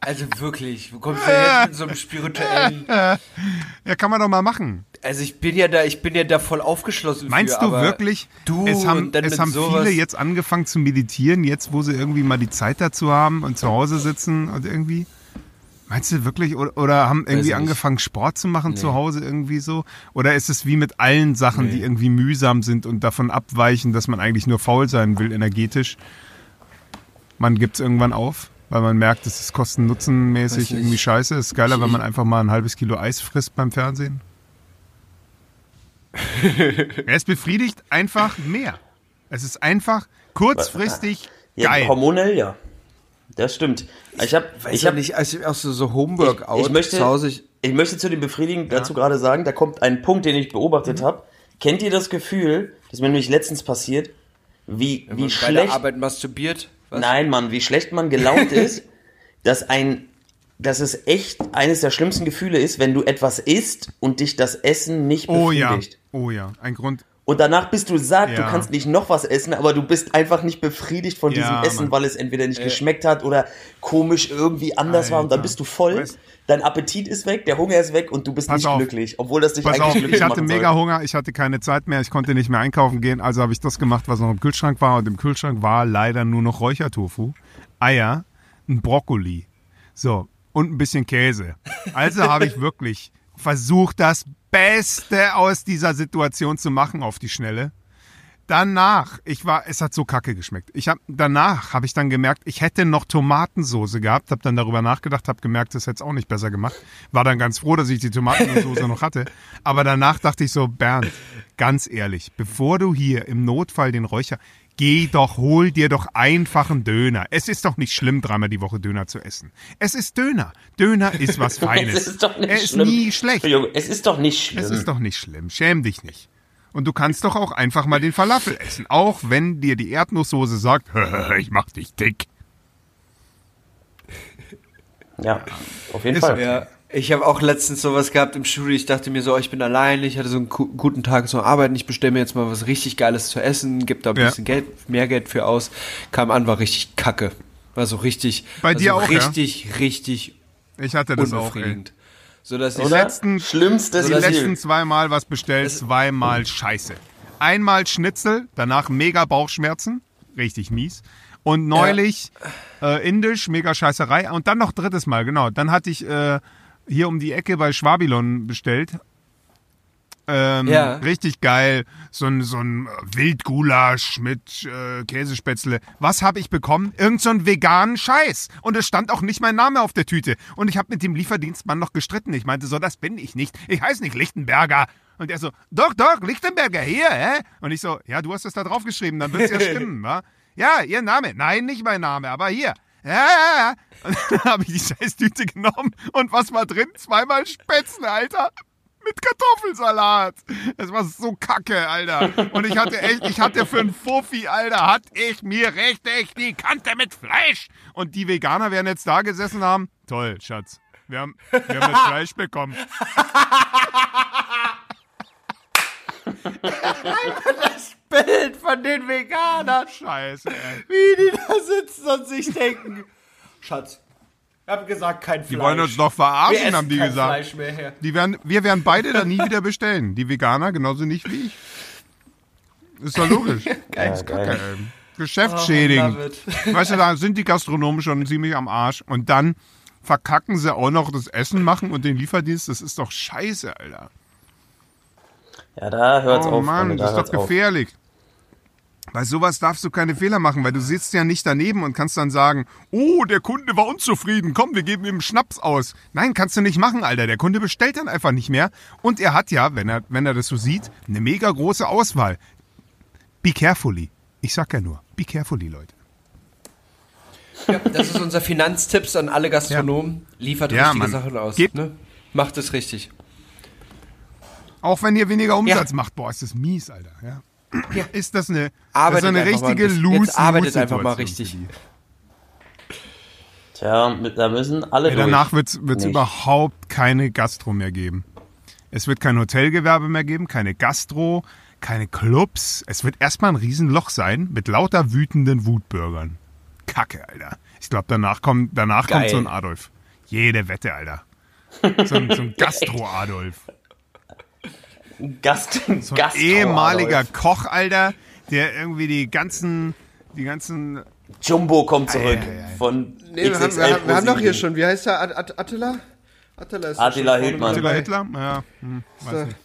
Also wirklich, wo kommst du denn jetzt mit so einem spirituellen... Ja, kann man doch mal machen. Also ich bin ja da, ich bin ja da voll aufgeschlossen Meinst für, du aber wirklich, Du es haben, und dann es mit haben sowas, viele jetzt angefangen zu meditieren, jetzt wo sie irgendwie mal die Zeit dazu haben und zu Hause sitzen und irgendwie? Meinst du wirklich? Oder, oder haben irgendwie angefangen, Sport zu machen zu Hause irgendwie so? Oder ist es wie mit allen Sachen, die irgendwie mühsam sind und davon abweichen, dass man eigentlich nur faul sein will, energetisch? Man gibt es irgendwann auf, weil man merkt, es ist kosten-nutzen-mäßig irgendwie scheiße. Es ist geiler, Ich- wenn man einfach mal ein halbes Kilo Eis frisst beim Fernsehen. es befriedigt einfach mehr. Es ist einfach kurzfristig Ja, geil. hormonell, ja. Das stimmt. Ich habe ich ja hab, nicht, also auch so, so Homeworkout ich, ich möchte, zu Hause. Ich, ich möchte zu dem Befriedigen dazu gerade sagen, da kommt ein Punkt, den ich Mhm. beobachtet habe. Kennt ihr das Gefühl, das ist mir nämlich letztens passiert, wie, wie bei der schlecht, Arbeit masturbiert. Was? nein, Mann, wie schlecht man gelaunt ist, dass ein, dass es echt eines der schlimmsten Gefühle ist, wenn du etwas isst und dich das Essen nicht oh ja, befriedigt. oh ja, ein Grund. Und danach bist du satt, du Ja. kannst nicht noch was essen, aber du bist einfach nicht befriedigt von Ja, diesem Essen, Mann. weil es entweder nicht geschmeckt hat oder komisch irgendwie anders war und dann Alter. bist du voll. Weißt- Dein Appetit ist weg, der Hunger ist weg und du bist Pass nicht auf. glücklich, obwohl das dich Pass eigentlich auf, glücklich ich hatte mega soll. Hunger, ich hatte keine Zeit mehr, ich konnte nicht mehr einkaufen gehen, also habe ich das gemacht, was noch im Kühlschrank war. Und im Kühlschrank war leider nur noch Räuchertofu, Eier, ein Brokkoli. So, und ein bisschen Käse. Also habe ich wirklich versucht, das Beste aus dieser Situation zu machen auf die Schnelle. Danach, ich war, es hat so kacke geschmeckt. Ich hab, danach habe ich dann gemerkt, ich hätte noch Tomatensoße gehabt, habe dann darüber nachgedacht, habe gemerkt, das hätte es auch nicht besser gemacht. War dann ganz froh, dass ich die Tomatensoße noch hatte. Aber danach dachte ich so, Bernd, ganz ehrlich, bevor du hier im Notfall den Räucher, geh doch, hol dir doch einfach einen Döner. Es ist doch nicht schlimm, dreimal die Woche Döner zu essen. Es ist Döner. Döner ist was Feines. Es ist doch nicht er ist schlimm. nie schlecht. Es ist doch nicht schlimm. Es ist doch nicht schlimm. Schäm dich nicht. Und du kannst doch auch einfach mal den Falafel essen, auch wenn dir die Erdnusssoße sagt, ich mach dich dick. ja, auf jeden Ist Fall. okay. Ja, ich habe auch letztens sowas gehabt im Studio. Ich dachte mir so, oh, ich bin allein, ich hatte so einen gu- guten Tag zum Arbeiten. Ich bestelle mir jetzt mal was richtig Geiles zu essen, gib da ein Ja. bisschen Geld, mehr Geld für aus. Kam an, war richtig kacke. War so richtig, Bei dir so auch, ja? richtig, richtig Ich hatte das auch. Ey. unbefriedigend. So dass ich Oder? letzten- Schlimmstes Die letzten zweimal was bestellt, zweimal Scheiße. Einmal Schnitzel, danach mega Bauchschmerzen, richtig mies. Und neulich äh, indisch, mega Scheißerei. Und dann noch drittes Mal, genau. Dann hatte ich äh, hier um die Ecke bei Schwabilon bestellt. Ähm, Ja. Richtig geil. So ein, so ein Wildgulasch mit äh, Käsespätzle. Was habe ich bekommen? Irgend so einen veganen Scheiß. Und es stand auch nicht mein Name auf der Tüte. Und ich habe mit dem Lieferdienstmann noch gestritten. Ich meinte so, das bin ich nicht. Ich heiße nicht Lichtenberger. Und er so, doch, doch, Lichtenberger, hier, hä? Und ich so, ja, du hast es da drauf geschrieben, dann wird es ja stimmen, wa? Ja, ihr Name. Nein, nicht mein Name, aber hier. Ja, ja, ja. Und dann habe ich die Scheißtüte genommen. Und was war drin? Zweimal Spätzle, Alter mit Kartoffelsalat. Das war so kacke, Alter. Und ich hatte echt, ich hatte für einen Fuffi, Alter, hatte ich mir richtig die Kante mit Fleisch. Und die Veganer werden jetzt da gesessen haben. Toll, Schatz. Wir haben, wir haben das Fleisch bekommen. Bild von den Veganern, Scheiße, ey. wie die da sitzen und sich denken, Schatz, ich hab gesagt, kein Fleisch. Die wollen uns doch verarschen, haben die kein gesagt. Fleisch mehr her. Die werden, wir werden beide da nie wieder bestellen. Die Veganer genauso nicht wie ich. Ist doch logisch. Geil, Ja, geil. Ähm, Geschäftsschädigend. Oh. Weißt du, da sind die Gastronomen schon ziemlich am Arsch. Und dann verkacken sie auch noch das Essen machen und den Lieferdienst. Das ist doch scheiße, Alter. Ja, da hört's oh auf. Mann, Freunde, da das ist doch auf. gefährlich. Bei sowas darfst du keine Fehler machen, weil du sitzt ja nicht daneben und kannst dann sagen, oh, der Kunde war unzufrieden, komm, wir geben ihm Schnaps aus. Nein, kannst du nicht machen, Alter. Der Kunde bestellt dann einfach nicht mehr. Und er hat ja, wenn er, wenn er das so sieht, eine mega große Auswahl. Be carefully. Ich sag ja nur, be carefully, Leute. Ja, das ist unser Finanztipps an alle Gastronomen. Liefert Ja, richtige Mann. Sachen aus. Gebt- Ne? Macht es richtig. Auch wenn ihr weniger Umsatz Ja. macht, boah, ist das mies, Alter. Ja. Ja. Ist das eine, das ist Arbeitet eine mal richtige loose Jetzt arbeitet einfach mal richtig. Tja, da müssen alle durch. danach wird es überhaupt keine Gastro mehr geben. Es wird kein Hotelgewerbe mehr geben, keine Gastro, keine Clubs. Es wird erstmal ein Riesenloch sein mit lauter wütenden Wutbürgern. Kacke, Alter. Ich glaube, danach kommt, danach kommt so ein Adolf. Jede Wette, Alter. So ein, so ein Gastro-Adolf. Gast, So ein ehemaliger Adolf. Koch, Alter, der irgendwie die ganzen, die ganzen Jumbo kommt zurück Ei, ei, ei. von Nee, wir haben, wir, haben, wir haben doch hier schon, wie heißt der? At At Attila? Attila ist doch Attila Hildmann. Attila. Hitler? Ja, hm, weiß nicht.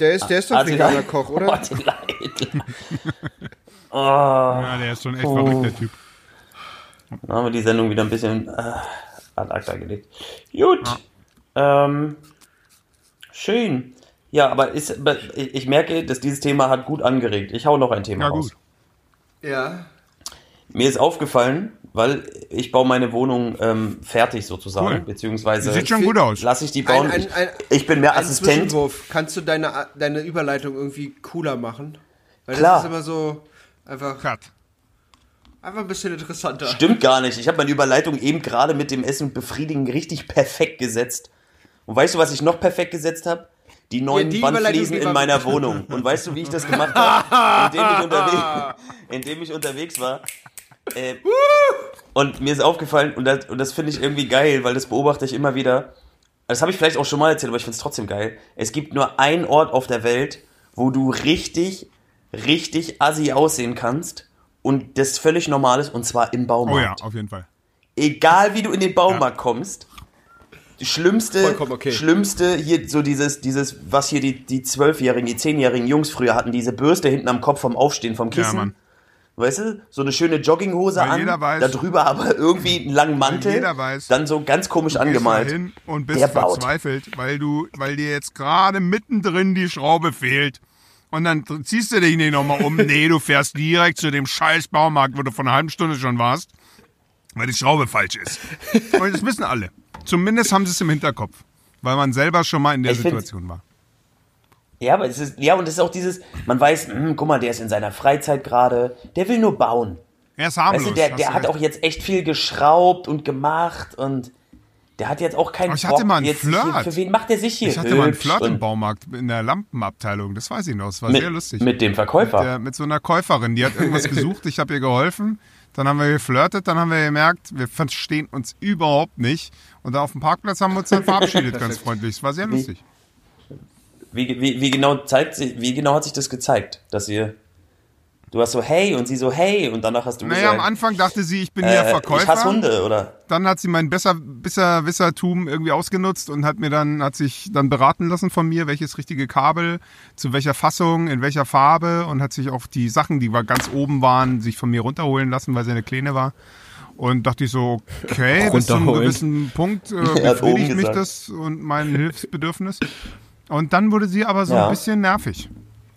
Der ist, der ist doch Attila- veganer Koch, oder? Attila Hitler. oh, Ja, der ist schon echt verrückt, der Typ. dann haben wir die Sendung wieder ein bisschen äh, ad acta gelegt. Gut. Ähm, schön. Ja, aber ist, ich merke, dass dieses Thema hat gut angeregt. Ich hau noch ein Thema Ja, raus. gut. Ja. Mir ist aufgefallen, weil ich baue meine Wohnung ähm, fertig sozusagen, Cool. beziehungsweise Sieht schon gut aus. lasse ich die bauen. Ein- ein- ein- ich, ich bin mehr Ein Assistent. Kannst du deine, deine Überleitung irgendwie cooler machen? Weil Klar. das ist immer so einfach, Cut. einfach ein bisschen interessanter. Stimmt gar nicht. Ich habe meine Überleitung eben gerade mit dem Essen und Befriedigen richtig perfekt gesetzt. Und weißt du, was ich noch perfekt gesetzt habe? Die neuen die Wandfliesen die in meiner Wohnung. Und weißt du, wie ich das gemacht habe? Indem ich, unterwe indem ich unterwegs war. Äh, und mir ist aufgefallen, und das, und das finde ich irgendwie geil, weil das beobachte ich immer wieder. Das habe ich vielleicht auch schon mal erzählt, aber ich finde es trotzdem geil. Es gibt nur einen Ort auf der Welt, wo du richtig, richtig assi aussehen kannst und das völlig normal ist, und zwar im Baumarkt Oh ja, auf jeden Fall. egal wie du in den Baumarkt kommst, die schlimmste, okay. schlimmste hier so dieses, dieses, was hier die, die zwölfjährigen, die zehnjährigen Jungs früher hatten, diese Bürste hinten am Kopf vom Aufstehen vom Kissen. Mann. weißt du, so eine schöne Jogginghose Weil an, weiß- da drüber aber irgendwie einen langen Mantel, weiß, dann so ganz komisch angemalt. hin und bist Der baut. verzweifelt, weil du, weil dir jetzt gerade mittendrin die Schraube fehlt. Und dann ziehst du dich nicht nochmal um. Nee, du fährst direkt zu dem scheiß Baumarkt, wo du vor einer halben Stunde schon warst, weil die Schraube falsch ist. Und das wissen alle. Zumindest haben sie es im Hinterkopf, weil man selber schon mal in der Ich Situation war. Ja, aber es ist, ja, und es ist auch dieses, man weiß, hm, guck mal, der ist in seiner Freizeit gerade, der will nur bauen. Er ist harmlos. Weißt du, der, der hat auch jetzt echt viel geschraubt und gemacht und der hat jetzt auch keinen Aber ich hatte Bock, mal einen jetzt Flirt. Hier, für wen macht er sich hier Ich hatte mal einen Flirt im Baumarkt in der Lampenabteilung. Das weiß ich noch. Das war mit, sehr lustig. mit dem Verkäufer. der, mit so einer Käuferin, die hat irgendwas gesucht, ich habe ihr geholfen. Dann haben wir geflirtet, dann haben wir gemerkt, wir verstehen uns überhaupt nicht. Und da auf dem Parkplatz haben wir uns dann verabschiedet, ganz freundlich. Es war sehr lustig. Wie, wie, wie, genau zeigt wie genau hat sich das gezeigt, dass ihr du hast so hey und sie so hey und danach hast du Naja, am gesagt, Anfang dachte sie, ich bin hier äh, ich hasse Verkäufer. Hunde oder Dann hat sie mein besser, besser Wissertum irgendwie ausgenutzt und hat mir dann, hat sich dann beraten lassen von mir, welches richtige Kabel, zu welcher Fassung, in welcher Farbe und hat sich auch die Sachen, die war ganz oben waren, sich von mir runterholen lassen, weil sie eine kleine war. Und dachte ich so, okay, bis zu einem gewissen Punkt äh, befriedigt mich das und mein Hilfsbedürfnis. Und dann wurde sie aber so Ja. ein bisschen nervig.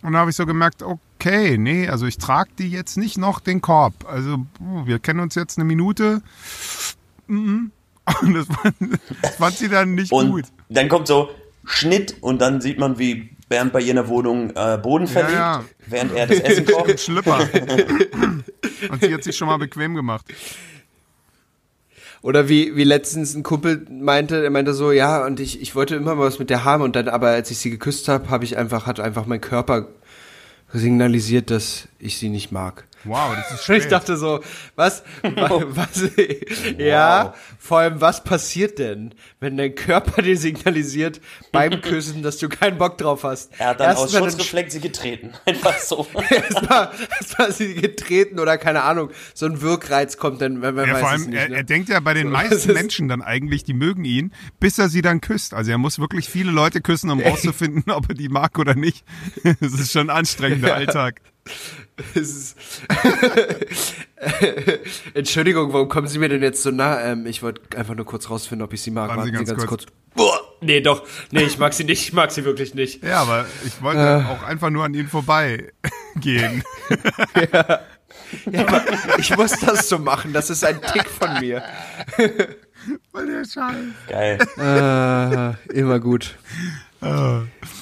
Und da habe ich so gemerkt, okay, nee, also ich trage die jetzt nicht noch den Korb. Also wir kennen uns jetzt eine Minute. Mhm. Und das, fand- das fand sie dann nicht und gut. dann kommt so Schnitt und dann sieht man wie Bernd bei ihr in der Wohnung äh, Boden verlegt, ja. während er das Essen kocht. Schlipper. Und sie hat sich schon mal bequem gemacht. Oder wie, wie letztens ein Kumpel meinte, er meinte so, ja, und ich, ich wollte immer mal was mit der haben und dann, aber als ich sie geküsst habe, habe ich einfach, hat einfach mein Körper signalisiert, dass ich sie nicht mag. Wow, das ist Und ich dachte so, was, wa- was, ja, vor allem, was passiert denn, wenn dein Körper dir signalisiert beim Küssen, dass du keinen Bock drauf hast? Er hat dann aus Erstmal den Schutzreflexe getreten. Einfach so. erstmal, erstmal sie getreten oder keine Ahnung, so ein Wirkreiz kommt dann, wenn man Ja, weiß vor es allem, nicht. er, ne? er denkt ja bei den So, meisten Menschen dann eigentlich, die mögen ihn, bis er sie dann küsst. Also er muss wirklich viele Leute küssen, um rauszufinden, ob er die mag oder nicht. Das ist schon ein anstrengender Alltag. Es ist Entschuldigung, warum kommen Sie mir denn jetzt so nah? Ähm, ich wollte einfach nur kurz rausfinden, ob ich sie mag. Warten Sie ganz kurz. Boah, nee, doch. Nee, ich mag sie nicht. Ich mag sie wirklich nicht. Ja, aber ich wollte auch einfach nur an ihm vorbei gehen. Ja, aber ich muss das so machen. Das ist ein Tick von mir. Weil der Scheiß. Geil. Äh, immer gut.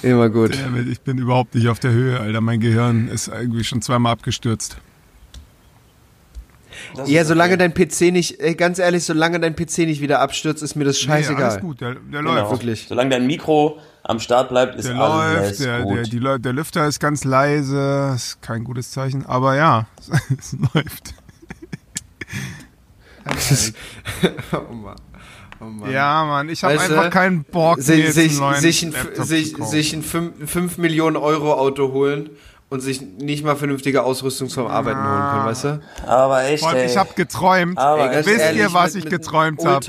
Immer gut. Ich bin überhaupt nicht auf der Höhe, Alter. Mein Gehirn ist irgendwie schon zweimal abgestürzt. Das Ja, solange okay. dein PC nicht, ey, ganz ehrlich, solange dein PC nicht wieder abstürzt, ist mir das Nee, scheißegal. alles gut, der, der Genau. läuft. wirklich. Solange dein Mikro am Start bleibt, ist Der alles läuft, der, gut. der, die, der Lüfter ist ganz leise, ist kein gutes Zeichen, aber ja, es läuft. oh Mann. Oh Mann. Ja, Mann, ich habe einfach keinen Bock, mir sich, jetzt sich, einen neuen sich, ein, sich, sich ein 5, Millionen Euro Auto holen und sich nicht mal vernünftige Ausrüstung zum Arbeiten holen können, weißt du? Aber echt, Und ey. ich habe geträumt. Aber ganz Wisst ehrlich, ihr, was mit- ich geträumt habe?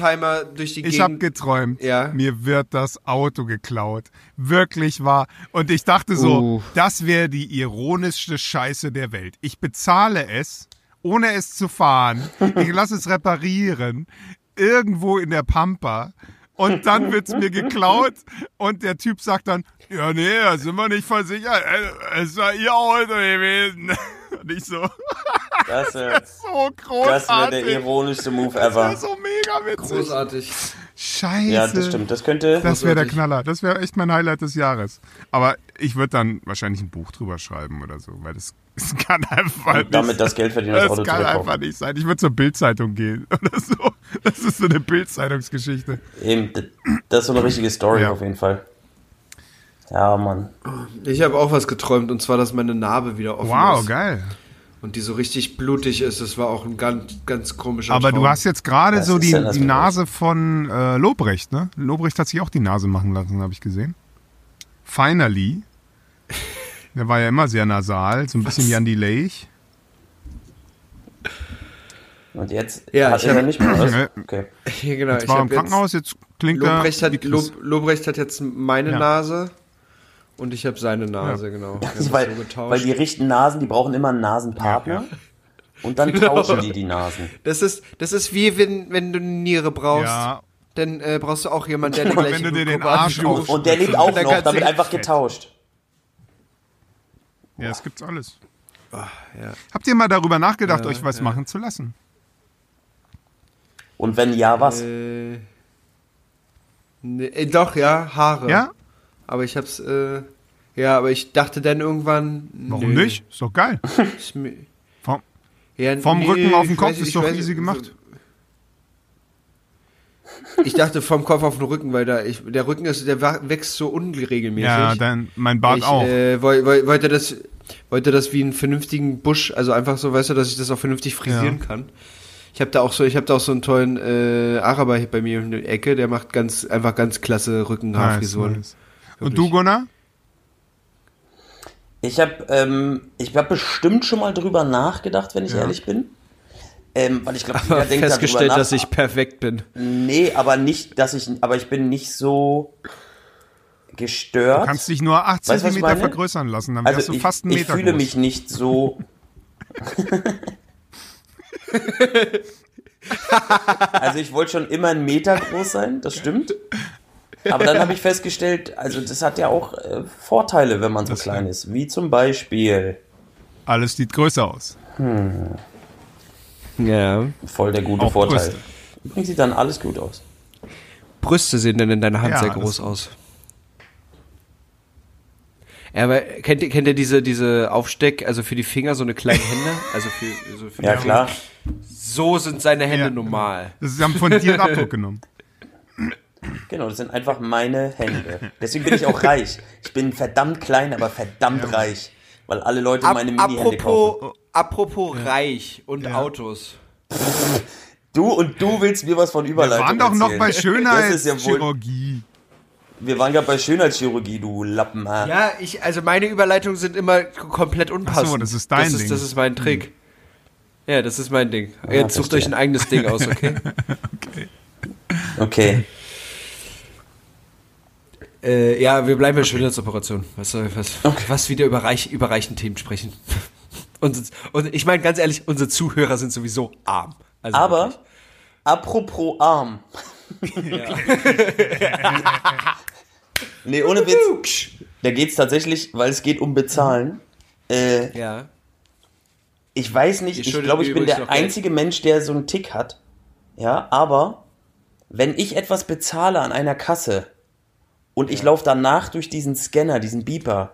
Ich habe geträumt, Ja. mir wird das Auto geklaut. Wirklich wahr. Und ich dachte so, Uh. das wäre die ironischste Scheiße der Welt. Ich bezahle es, ohne es zu fahren. Ich lasse es reparieren, irgendwo in der Pampa. Und dann wird's mir geklaut und der Typ sagt dann, ja nee, da sind wir nicht versichert. Äh, Es war ihr Auto gewesen. Und ich so, das wäre so das wär der großartig. ironischste Move Das wäre ever. so mega witzig. Großartig. Scheiße. Ja, das stimmt. Das könnte. Das wäre der. Knaller. Das wäre echt mein Highlight des Jahres. Aber ich würde dann wahrscheinlich ein Buch drüber schreiben oder so, weil das, das kann einfach nicht damit das Geld verdienen, das das kann einfach nicht sein. Ich würde zur Bildzeitung gehen oder so. Das ist so eine Bildzeitungsgeschichte. Eben, das ist so eine richtige Story Ja. auf jeden Fall. Ja, Mann. Ich habe auch was geträumt und zwar, dass meine Narbe wieder offen Wow, ist. geil. Und die so richtig blutig ist. Das war auch ein ganz, ganz komischer Aber Traum. du hast jetzt gerade so die, die Nase von äh, Lobrecht, ne? Lobrecht hat sich auch die Nase machen lassen, habe ich gesehen. Finally. Der war ja immer sehr nasal, so ein bisschen Jan Leich. Und jetzt Ja, hat ich er hab- nicht mehr was? Okay. Ja, genau. Jetzt war er im Krankenhaus, jetzt klingt Lobrecht er hat. Lob, Lobrecht hat jetzt meine Ja. Nase und ich habe seine Nase, genau. Wir haben das weil, so weil die richten Nasen, die brauchen immer einen Nasenpartner. Ja, ja. Und dann Genau. tauschen die die Nasen. das, ist, das ist wie wenn, wenn du eine Niere brauchst. Ja, Dann äh, brauchst du auch jemanden, der die Wenn gleiche du dir den Arsch auf- Und der lebt auch Dann noch, kannst damit einfach getauscht. ja, es gibt's alles. ja. Habt ihr mal darüber nachgedacht, Ja, euch was ja. machen zu lassen? Und wenn ja, was? Äh, nee, äh, doch, ja, Haare. Ja? Aber ich hab's, äh, ja, aber ich dachte dann irgendwann. Warum nö, nicht? Ist doch geil. ist mir- Vom, Ja, vom nee, Rücken auf den Kopf weiß- ist doch weiß- easy gemacht. Ich dachte vom Kopf auf den Rücken, weil da ich, der Rücken ist, der wächst so unregelmäßig. Ja, dann mein Bart ich, auch. Äh, woll, woll, wollte das, wollte das wie einen vernünftigen Busch, also einfach so, weißt du, dass ich das auch vernünftig frisieren kann. Ich habe da auch so, ich habe da auch so einen tollen äh, Araber hier bei mir in der Ecke, der macht ganz einfach ganz klasse Rückenhaarfrisuren. Nice, nice. Und du, Gunnar? Ich habe ähm, ich hab bestimmt schon mal drüber nachgedacht, wenn ich Ja. ehrlich bin. Ähm, weil ich glaube, jeder denkt festgestellt, nach. dass ich perfekt bin. Nee, aber nicht, dass ich, aber ich bin nicht so gestört. Du kannst dich nur 8 Weißt ich Zentimeter vergrößern lassen, dann wärst also du ich, fast einen ich Meter fühle groß. mich nicht so. also ich wollte schon immer einen Meter groß sein, das stimmt. Aber dann habe ich festgestellt, also das hat ja auch äh, Vorteile, wenn man so Das klein ist. Wie zum Beispiel Alles sieht größer aus. Ja. voll der gute Auch Vorteil. Brüste. Übrigens sieht dann alles gut aus. Brüste sehen denn in deiner Hand Ja, sehr groß aus. Ja, aber kennt ihr, kennt ihr diese, diese Aufsteck, also für die Finger so eine kleine Hände? Also für, so für Ja, die- klar. So sind seine Hände Ja. normal. Das sie haben von dir einen Abdruck genommen. Genau, das sind einfach meine Hände. Deswegen bin ich auch reich. Ich bin verdammt klein, aber verdammt reich. Weil alle Leute Ab, meine Mini-Hände kaufen. apropos apropos reich und Ja. Autos. Du und du willst mir was von Wir Überleitung waren doch noch erzählen. bei Das ist ja wohl, Schönheitschirurgie. wir waren gerade bei Schönheitschirurgie, du Lappen. ah. Ja, ich, also meine Überleitungen sind immer k- komplett unpassend. Ach so, das ist dein das ist, Ding. Das ist mein Trick. Ja, das ist mein Ding. Ah, Jetzt sucht verstehe. euch ein eigenes Ding aus, okay? Okay. Äh, ja, wir bleiben bei Schönheitsoperation. Was soll was, was wieder über, reich, über reichen Themen sprechen. und, und ich meine ganz ehrlich, unsere Zuhörer sind sowieso arm. Also Aber, wirklich. apropos arm. nee, ohne Witz. Da geht's tatsächlich, weil es geht um Bezahlen. Äh, Ja. ich weiß nicht, ich glaube, ich bin der noch Geld. einzige Mensch, der so einen Tick hat. Ja, aber wenn ich etwas bezahle an einer Kasse und ich laufe danach durch diesen Scanner, diesen Beeper,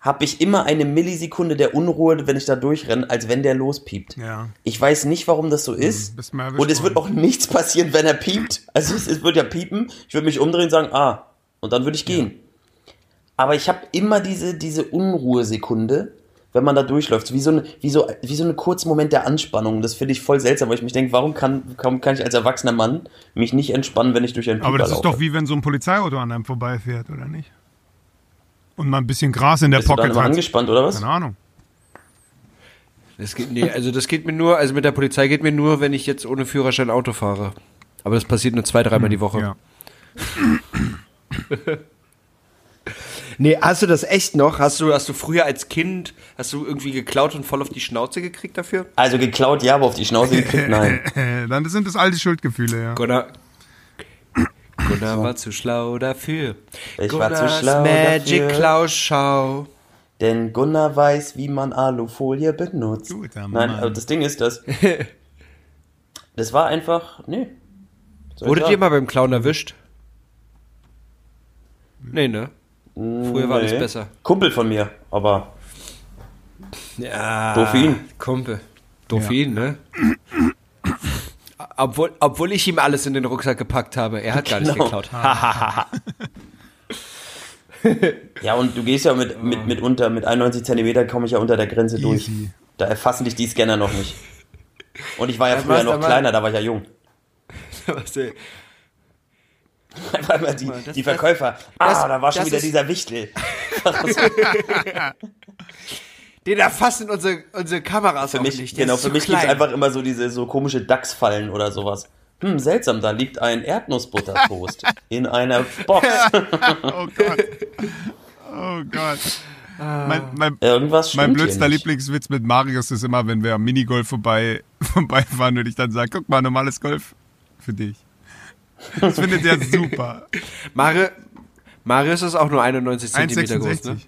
habe ich immer eine Millisekunde der Unruhe, wenn ich da durchrenne, als wenn der lospiept. Ja. Ich weiß nicht, warum das so ist. bist mal erwischt Und es wird auch nichts passieren, wenn er piept. Also es, es wird ja piepen. Ich würde mich umdrehen und sagen, ah, und dann würde ich gehen. Aber ich habe immer diese, diese Unruhesekunde, wenn man da durchläuft. Wie so, eine, wie, so, wie so ein kurzer Moment der Anspannung. Das finde ich voll seltsam, weil ich mich denke, warum kann, warum kann ich als erwachsener Mann mich nicht entspannen, wenn ich durch einen Aber Pieper das ist laufe? doch wie wenn so ein Polizeiauto an einem vorbeifährt, oder nicht? Und mal ein bisschen Gras in der Bist du dann Pocket immer hat. angespannt, oder was? Keine Ahnung. Das geht, nee, also das geht mir nur, also mit der Polizei geht mir nur, wenn ich jetzt ohne Führerschein Auto fahre. Aber das passiert nur zwei, dreimal die Woche. Ja. Nee, hast du das echt noch? Hast du, hast du früher als Kind, hast du irgendwie geklaut und voll auf die Schnauze gekriegt dafür? Also geklaut, ja, aber auf die Schnauze gekriegt, nein. Dann sind das alte Schuldgefühle, ja. Gunnar, Gunnar war zu schlau dafür. Ich war zu Gunnars schlau Magic dafür. Klauschau. Denn Gunnar weiß, wie man Alufolie benutzt. Guter Nein, Mann. aber das Ding ist, dass das war einfach, nee. Wurdet ihr mal beim Clown erwischt? Nee, ne? Früher war alles Nee. besser. Kumpel von mir, aber Ja. Ihn. Kumpel. Für Ja. ne? Obwohl, obwohl ich ihm alles in den Rucksack gepackt habe. Er hat gar nicht Genau. geklaut. ja, und du gehst ja mit, mit, mit unter, mit 91 Zentimeter komme ich ja unter der Grenze durch. Easy. Da erfassen dich die Scanner noch nicht. Und ich war ja Ja, früher noch kleiner, da war ich ja jung. Einfach immer die, das- die Verkäufer. ah, das- da war schon wieder ist- dieser Wichtel. Den erfassen unsere, unsere Kameras Für mich, nicht. Der genau, für mich gibt's klein. einfach immer so diese so komische Dachsfallen oder sowas. Hm, seltsam, da liegt ein Erdnussbuttertoast in einer Box. Oh Gott. Oh Gott. Mein, mein, Irgendwas mein blödster. Lieblingswitz mit Marius ist immer, wenn wir am Minigolf vorbei, vorbeifahren und ich dann sage, guck mal, normales Golf für dich. Das findet er super. Mari Marius ist auch nur 91 Zentimeter groß, 1,66. ne?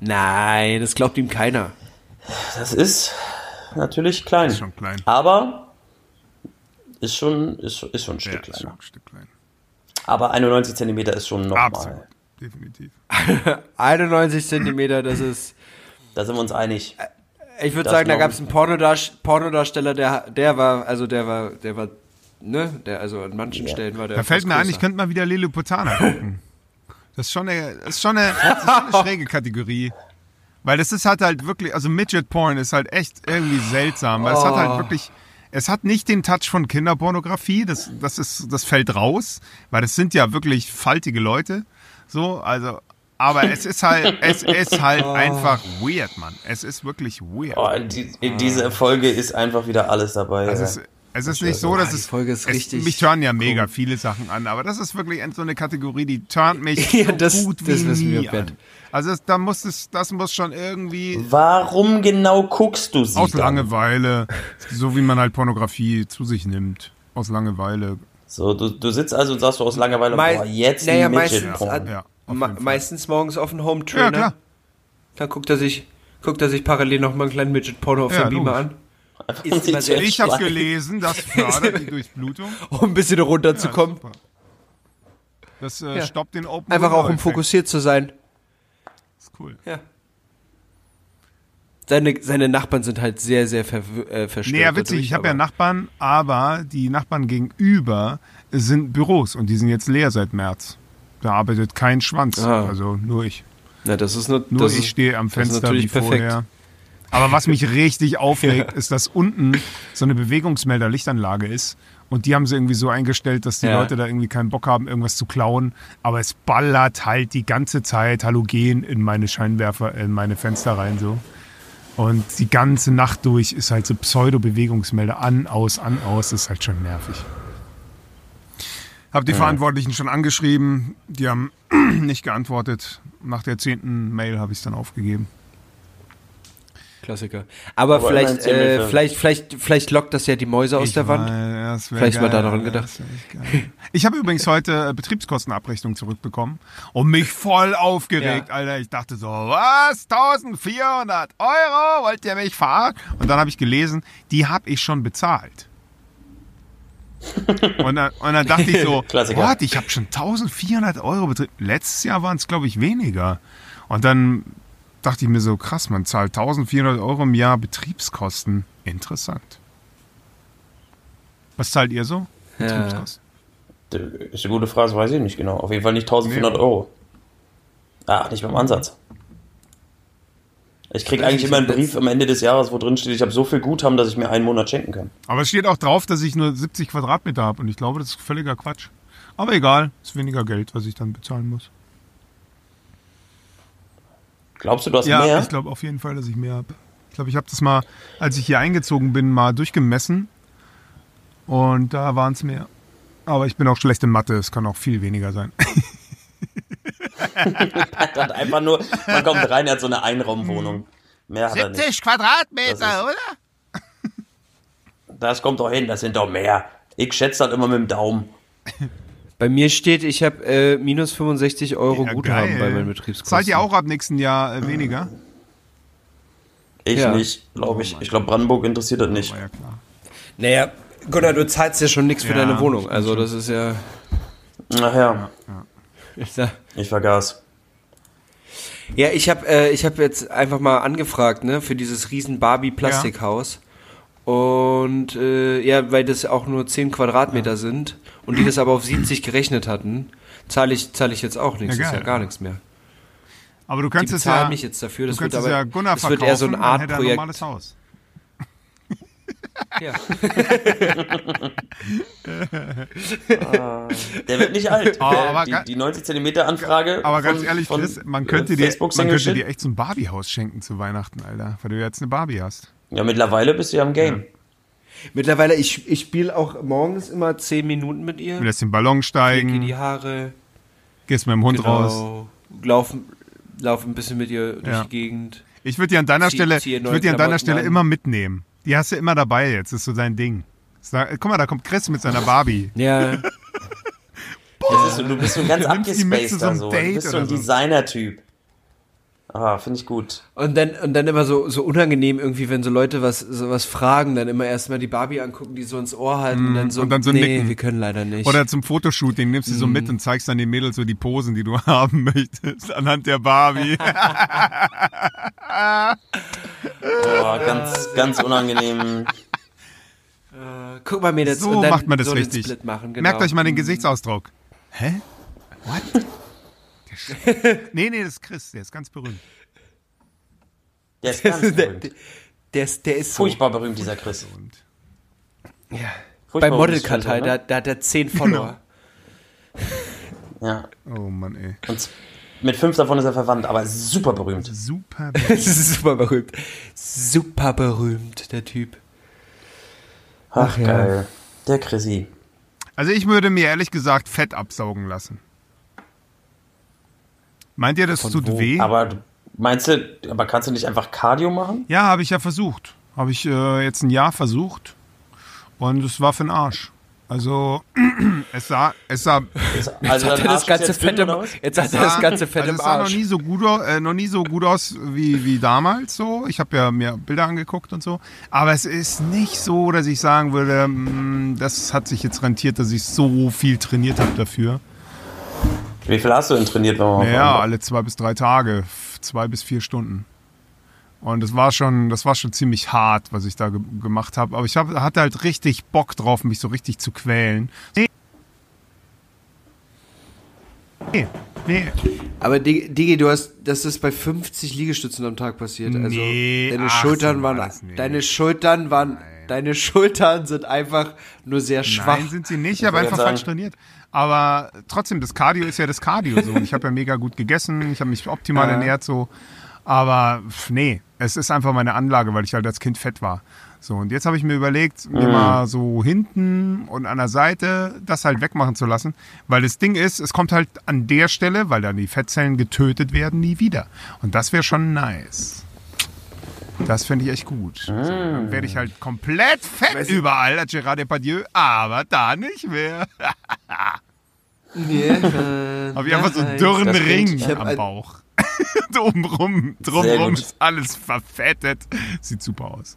Nein, das glaubt ihm keiner. Das ist natürlich klein. Ist schon klein. Aber ist schon, ist, schon- ist schon ein Ja, Stück ist schon kleiner. ein Stück klein. Aber 91 Zentimeter ist schon Absolut. nochmal. Definitiv. 91 Zentimeter, das ist. Da sind wir uns einig. Ich würde sagen, da gab es einen Pornodarst Pornodarsteller, der, der war, also der war, der war, ne, der, also an manchen Ja. Stellen war der. Da fällt mir ein, ich größer. könnte mal wieder Lilliputana gucken. Das ist schon eine, das ist schon eine, das ist schon eine schräge Kategorie. Weil das ist halt halt wirklich, also Midget Porn ist halt echt irgendwie seltsam. Weil es hat Oh. halt wirklich, es hat nicht den Touch von Kinderpornografie, das, das ist, das fällt raus, weil das sind ja wirklich faltige Leute. So, also, aber es ist halt, es ist halt einfach weird, Mann. Es ist wirklich weird. Oh, in, die, in dieser Folge ist einfach wieder alles dabei. Es ja. ist, es ist nicht so, dass die es, Folge ist es richtig mich turnen ja mega viele Sachen an, aber das ist wirklich so eine Kategorie, die turnt mich Ja, so das- gut das wie wir, nie an. Also das, da muss es, das muss schon irgendwie Warum genau guckst du sie aus dann? Langeweile, so wie man halt Pornografie zu sich nimmt, aus Langeweile. So, du, du sitzt also und sagst du aus Langeweile, Mei- boah, jetzt naja, meistens Ja, Me meistens morgens auf den Home Ja, Trainer. klar. Dann guckt er sich, guckt er sich parallel noch mal einen kleinen Midget Porno auf Ja, dem Beamer an, Ist immer sehr- Ich habe gelesen, das fördert die Durchblutung. um ein bisschen runterzukommen. Ja, das äh, Ja. stoppt den Open Einfach auch um fokussiert zu sein. Ist cool. Ja. Seine, seine Nachbarn sind halt sehr, sehr ver, äh, verstört. Nee, ja, witzig. dadurch, Ich habe ja aber- Nachbarn, aber die Nachbarn gegenüber sind Büros und die sind jetzt leer seit März. Da arbeitet kein Schwanz. Ah. Also nur ich. Na, das ist nur, Nur das ich ist, stehe am Fenster natürlich wie perfekt. vorher. Aber was mich richtig aufregt, ist, dass unten so eine Bewegungsmelder-Lichtanlage ist. Und die haben sie irgendwie so eingestellt, dass die Ja. Leute da irgendwie keinen Bock haben, irgendwas zu klauen. Aber es ballert halt die ganze Zeit Halogen in meine Scheinwerfer, in meine Fenster rein so. Und die ganze Nacht durch ist halt so Pseudo-Bewegungsmelder an, aus, an, aus. Das ist halt schon nervig. Hab die Verantwortlichen schon angeschrieben. Die haben nicht geantwortet. Nach der zehnten Mail habe ich es dann aufgegeben. Klassiker. Aber, Aber vielleicht, äh, vielleicht, vielleicht, vielleicht lockt das ja die Mäuse aus Ich der Wand. wär Vielleicht mal geil, daran Alter, gedacht. Ich habe übrigens heute äh, Betriebskostenabrechnung zurückbekommen und mich voll aufgeregt, Ja. Alter. Ich dachte so, was? 1400 Euro? Wollt ihr mich fahren? Und dann habe ich gelesen, die habe ich schon bezahlt. Und dann, und dann dachte ich so, what? Ich habe schon 1400 Euro betrieben. Letztes Jahr waren es, glaube ich, weniger. Und dann dachte ich mir so, krass, man zahlt 1400 Euro im Jahr Betriebskosten. Interessant. Was zahlt ihr so? Ja. Betriebskosten. Das ist eine gute Frage, weiß ich nicht genau. Auf jeden Fall nicht 1400 Euro. Ah, nicht beim Ansatz. Ich krieg Weiß eigentlich ich immer einen. Brief am Ende des Jahres, wo drin steht, ich habe so viel Guthaben, dass ich mir einen Monat schenken kann. Aber es steht auch drauf, dass ich nur 70 Quadratmeter habe und ich glaube, das ist völliger Quatsch. Aber egal, ist weniger Geld, was ich dann bezahlen muss. Glaubst du, du hast Ja, mehr? ich glaube auf jeden Fall, dass ich mehr habe. Ich glaube, ich habe das mal, als ich hier eingezogen bin, mal durchgemessen. Und da waren es mehr. Aber ich bin auch schlecht in Mathe, es kann auch viel weniger sein. Er hat einfach nur, man kommt rein, er hat so eine Einraumwohnung. Mehr hat er nicht. Quadratmeter, Das ist- oder? Das kommt doch hin, das sind doch mehr. Ich schätze das immer mit dem Daumen. Bei mir steht, ich habe äh, minus 65 Euro Ja, Guthaben geil. bei meinen Betriebskosten. Zahlt ihr auch ab nächsten Jahr äh, weniger? Ich Ja. nicht, glaube ich. Ich glaube, Brandenburg interessiert das nicht. War ja klar. Naja, Gunnar, du zahlst ja schon nichts für Ja, deine Wohnung. Also das ist ja... Ach ja, Ich sag, ich vergaß. Ja, ich habe äh, ich hab jetzt einfach mal angefragt, ne, für dieses riesen Barbie-Plastikhaus. Und äh, ja, weil das auch nur 10 Quadratmeter sind und die das aber auf 70 gerechnet hatten, zahle ich, zahl ich jetzt auch nichts. Ja, ist ja gar nichts mehr. Aber du Die kannst es ja, mich jetzt dafür. du Das wird aber ja Gunnar das wird eher so dann Art er ein Projekt. normales Haus. Ja. Der wird nicht alt. Oh, die, die 90 Zentimeter Anfrage. Aber ganz von- ehrlich, von, Chris, man äh, könnte, dir, Facebook man könnte dir echt so ein Barbie-Haus schenken zu Weihnachten, Alter. Weil du jetzt eine Barbie hast. Ja, mittlerweile bist du ja im Game. Mittlerweile, ich, ich spiele auch morgens immer 10 Minuten mit ihr. Du lässt den Ballon steigen, die Haare. gehst mit dem Hund raus. Genau. Laufen, laufen ein bisschen mit ihr durch Ja. die Gegend. Ich würde die an deiner Zieh- Stelle, ziehe ich würde die an deiner Stelle an. immer mitnehmen. Die hast du immer dabei jetzt, das ist so dein Ding. Sag, guck mal, da kommt Chris mit seiner Barbie. Ja. Das ist so, du bist so ein ganz Du nimmst die mit zu abgespaced so da. Du bist so ein. Designer-Typ. Ah, finde ich gut. Und dann, und dann immer so, so unangenehm irgendwie, wenn so Leute was, so was fragen, dann immer erstmal die Barbie angucken, die so ins Ohr halten und dann so, und dann so nee, nicken. wir können leider nicht. Oder zum Fotoshooting nimmst du so mit und zeigst dann den Mädels so die Posen, die du haben möchtest, anhand der Barbie. Boah, ganz, ganz unangenehm. Guck mal, Mädels, so und dann macht man das so richtig. Split machen, genau. Merkt euch mal den Gesichtsausdruck. Hä? What? Der nee, nee, das ist Chris, der ist ganz berühmt. Der ist ganz der, berühmt. der, ist, der ist so. Furchtbar berühmt, dieser Chris. Ja. Furchtbar Bei Modelkartei, Foto, da, ne? da hat er 10 Follower. Ja. Oh Mann, ey. Und mit fünf davon ist er verwandt, aber super berühmt. Super. ist super berühmt. Super berühmt, der Typ. Ach, ja. geil. Der Chrissy. Also ich würde mir ehrlich gesagt Fett absaugen lassen. Meint ihr, das tut wo? weh? Aber meinst du, aber kannst du nicht einfach Cardio machen? Ja, habe ich ja versucht. Habe ich äh, jetzt ein Jahr versucht. Und es war für den Arsch. Also, es sah, es sah, Also Hat dein er das Arsch ganze ist jetzt Fett im, hat es er das sah- ganze Fett also im es sah noch Arsch. nie so gut, äh, noch nie so gut aus wie, wie damals so. Ich habe ja mir Bilder angeguckt und so. Aber es ist nicht so, dass ich sagen würde, mm, das hat sich jetzt rentiert, dass ich so viel trainiert habe dafür. Wie viel hast du denn trainiert, wenn man mal Ja, fragen alle zwei bis drei Tage, zwei bis vier Stunden. Und das war schon, das war schon ziemlich hart, was ich da ge gemacht habe. Aber ich hab, hatte halt richtig Bock drauf, mich so richtig zu quälen. Nee. Nee, nee. Aber Digi, du hast, das ist bei 50 Liegestützen am Tag passiert. Also Nee, deine ach, Schultern waren, nicht. deine Schultern waren, deine Schultern sind einfach nur sehr schwach. Nein, sind sie nicht. Ich habe einfach falsch trainiert. Aber trotzdem, das Cardio ist ja das Cardio so. Und ich habe ja mega gut gegessen, ich habe mich optimal Ja. ernährt so. Aber nee, es ist einfach meine Anlage, weil ich halt als Kind fett war. So, und jetzt habe ich mir überlegt, mir mal so hinten und an der Seite das halt wegmachen zu lassen. Weil das Ding ist, es kommt halt an der Stelle, weil dann die Fettzellen getötet werden, nie wieder. Und das wäre schon nice. Das finde ich echt gut. So, dann werde ich halt komplett fett Weißt du- überall, als Gerard Depardieu, aber da nicht mehr. Habe ich einfach so einen dürren Das Ring ich am Bauch. Drumrum gut. ist alles verfettet. Sieht super aus.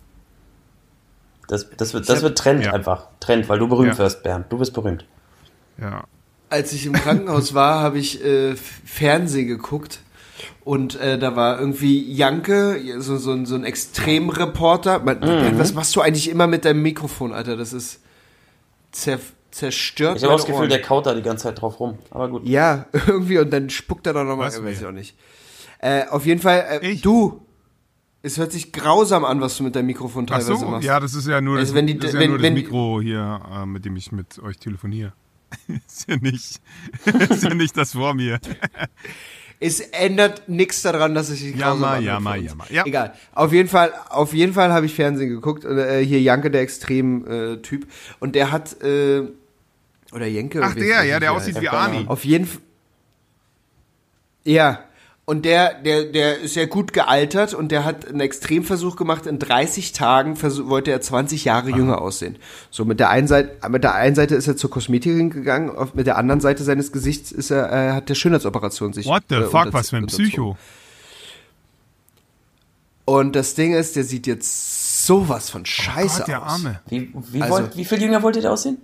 Das, das, wird, das wird Trend ja. einfach. Trend, weil du berühmt Ja. wirst, Bernd. Du bist berühmt. Ja. Als ich im Krankenhaus war, habe ich äh, Fernsehen geguckt und äh, da war irgendwie Janke, so, so, ein- so ein Extremreporter. Man, Mhm. Was machst du eigentlich immer mit deinem Mikrofon, Alter? Das ist zer, zerstört. Ich habe das Gefühl, Ohren. der kaut da die ganze Zeit drauf rum. Aber gut. Ja, irgendwie und dann spuckt er doch nochmal. Was Weiß ich auch nicht. Äh, auf jeden Fall, äh, Ich? du. Es hört sich grausam an, was du mit deinem Mikrofon Ach teilweise so, machst. ja, das ist ja nur, Also das, wenn die- das, ja wenn- nur wenn- das Mikro hier, äh, mit dem ich mit euch telefoniere. ist ja nicht, ist ja nicht das vor mir. Es ändert nichts daran, dass ich die Jammer, anhört jammer. Ja. Egal. Auf jeden Fall, auf jeden Fall habe ich Fernsehen geguckt. Und, äh, hier Janke, der Extrem-Typ. und der hat, äh, oder Jenke. Ach, der, ja, der aussieht wie Arnie. Auf jeden Fall. Ja. Und der, der, der ist ja gut gealtert und der hat einen Extremversuch gemacht. In 30 Tagen versuch, wollte er 20 Jahre jünger aussehen. So mit der einen Seite, mit der einen Seite ist er zur Kosmetikerin gegangen, auf, mit der anderen Seite seines Gesichts ist er, äh, hat der Schönheitsoperation sich. What the äh, fuck, was für ein. Psycho. Und das Ding ist, der sieht jetzt sowas von scheiße Oh Gott, der aus. Arme. Wie, wie, Also- wollt, wie viel jünger wollt ihr da aussehen?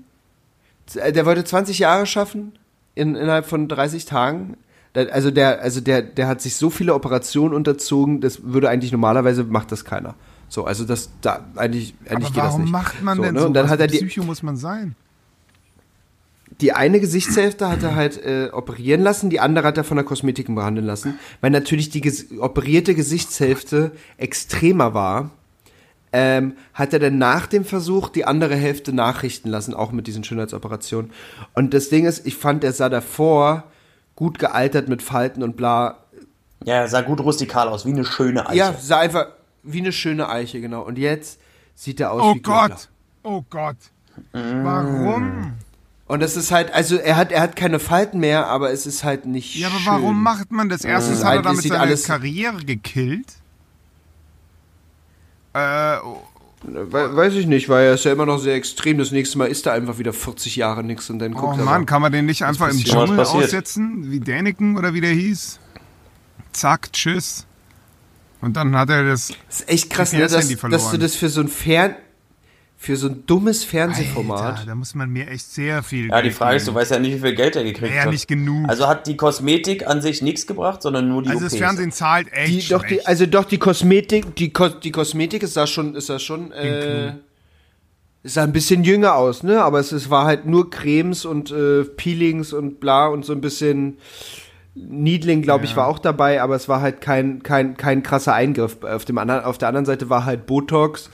Äh, Der wollte 20 Jahre schaffen in, innerhalb von 30 Tagen. Also der, also der, der hat sich so viele Operationen unterzogen, das würde eigentlich normalerweise macht das keiner. So, also das da eigentlich, eigentlich Aber geht das warum nicht. macht man so, denn ne? so? Und dann hat er die, Psycho muss man sein? die eine Gesichtshälfte hat er halt äh, operieren lassen, die andere hat er von der Kosmetik behandeln lassen, weil natürlich die ges operierte Gesichtshälfte extremer war. Ähm, hat er dann nach dem Versuch die andere Hälfte nachrichten lassen, auch mit diesen Schönheitsoperationen. Und das Ding ist, ich fand, er sah davor gut gealtert mit Falten und bla. Ja, sah gut rustikal aus, wie eine schöne Eiche. Ja, sah einfach wie eine schöne Eiche, genau. Und jetzt sieht er aus Oh wie. Gott. Oh Gott. Warum? Und das ist halt, also er hat, er hat keine Falten mehr, aber es ist halt nicht Ja, aber schön. warum macht man das? Erstens Äh, hat er damit seine alles- Karriere gekillt. Äh, We weiß ich nicht, weil er ist ja immer noch sehr extrem. Das nächste Mal ist er einfach wieder 40 Jahre nichts und dann oh guckt er Mann, kann man den nicht einfach im Dschungel aussetzen? Wie Däniken oder wie der hieß? Zack, tschüss. Und dann hat er das. Das ist echt krass, ne, dass, dass du das für so ein Fern für so ein dummes Fernsehformat. Alter, da muss man mir echt sehr viel. Ja, die Geld Frage ist, du weißt ja nicht, wie viel Geld er gekriegt Ja, hat. nicht genug. Also hat die Kosmetik an sich nichts gebracht, sondern nur die Also OPs. das Fernsehen zahlt echt. die, doch die, also doch die Kosmetik, die, Ko die Kosmetik ist da schon, ist da schon, äh, ist da ein bisschen jünger aus, ne? Aber es, es war halt nur Cremes und äh, Peelings und bla und so ein bisschen Needling, glaube ich, Ja. war auch dabei, aber es war halt kein, kein, kein krasser Eingriff. Auf, dem anderen, auf der anderen Seite war halt Botox.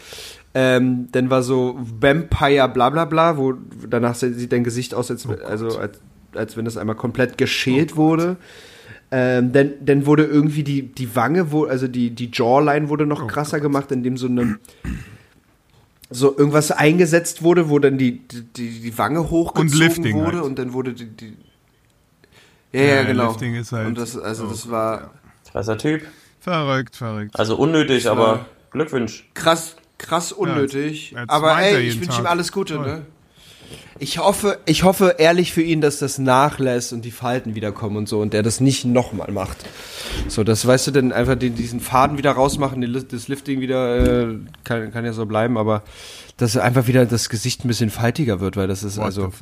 Ähm, dann war so Vampire bla bla bla, wo danach sieht dein Gesicht aus, als, also als, als wenn das einmal komplett geschält wurde. Ähm, dann, dann wurde irgendwie die, die Wange, wo, also die, die Jawline wurde noch krasser gemacht, indem so eine so irgendwas eingesetzt wurde, wo dann die, die, die Wange hochgezogen Lifting wurde halt. und dann wurde die, die ja, ja, Ja, genau. Lifting ist halt- und das, also oh, das war Krasser Typ. Verrückt, verrückt. Also unnötig, aber Glückwunsch. krass, krass unnötig. jetzt aber er ey, ich wünsche ihm alles Gute, Toll. ne? Ich hoffe, ich hoffe ehrlich für ihn, dass das nachlässt und die Falten wiederkommen und so und der das nicht nochmal macht. So, das weißt du, denn einfach den, diesen Faden wieder rausmachen, den, das Lifting wieder, äh, kann, kann ja so bleiben, aber dass einfach wieder das Gesicht ein bisschen faltiger wird, weil das ist What also,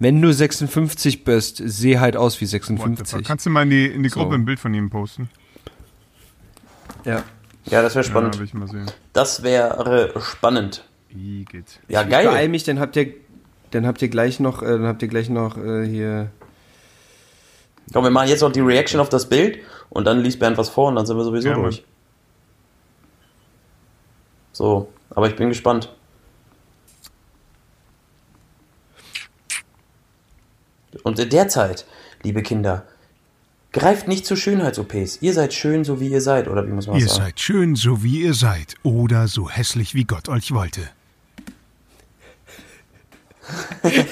wenn du 56 bist, seh halt aus wie What the fuck? 56. Kannst du mal in die, in die Gruppe So. ein Bild von ihm posten? Ja. Ja, das wäre Ja, spannend. will ich mal sehen. Das wäre spannend. Igitt. Ja, Ich beeil geil. mich, dann habt ihr, dann habt ihr gleich noch, äh, dann habt ihr gleich noch äh, hier. Komm, wir machen jetzt noch die Reaction auf das Bild und dann liest Bernd was vor und dann sind wir sowieso Ja, durch. So, aber ich bin gespannt. Und in der Zeit, liebe Kinder, greift nicht zu Schönheits-OPs. Ihr seid schön, so wie ihr seid, oder wie muss man Ihr sagen? seid schön, so wie ihr seid. Oder so hässlich, wie Gott euch wollte.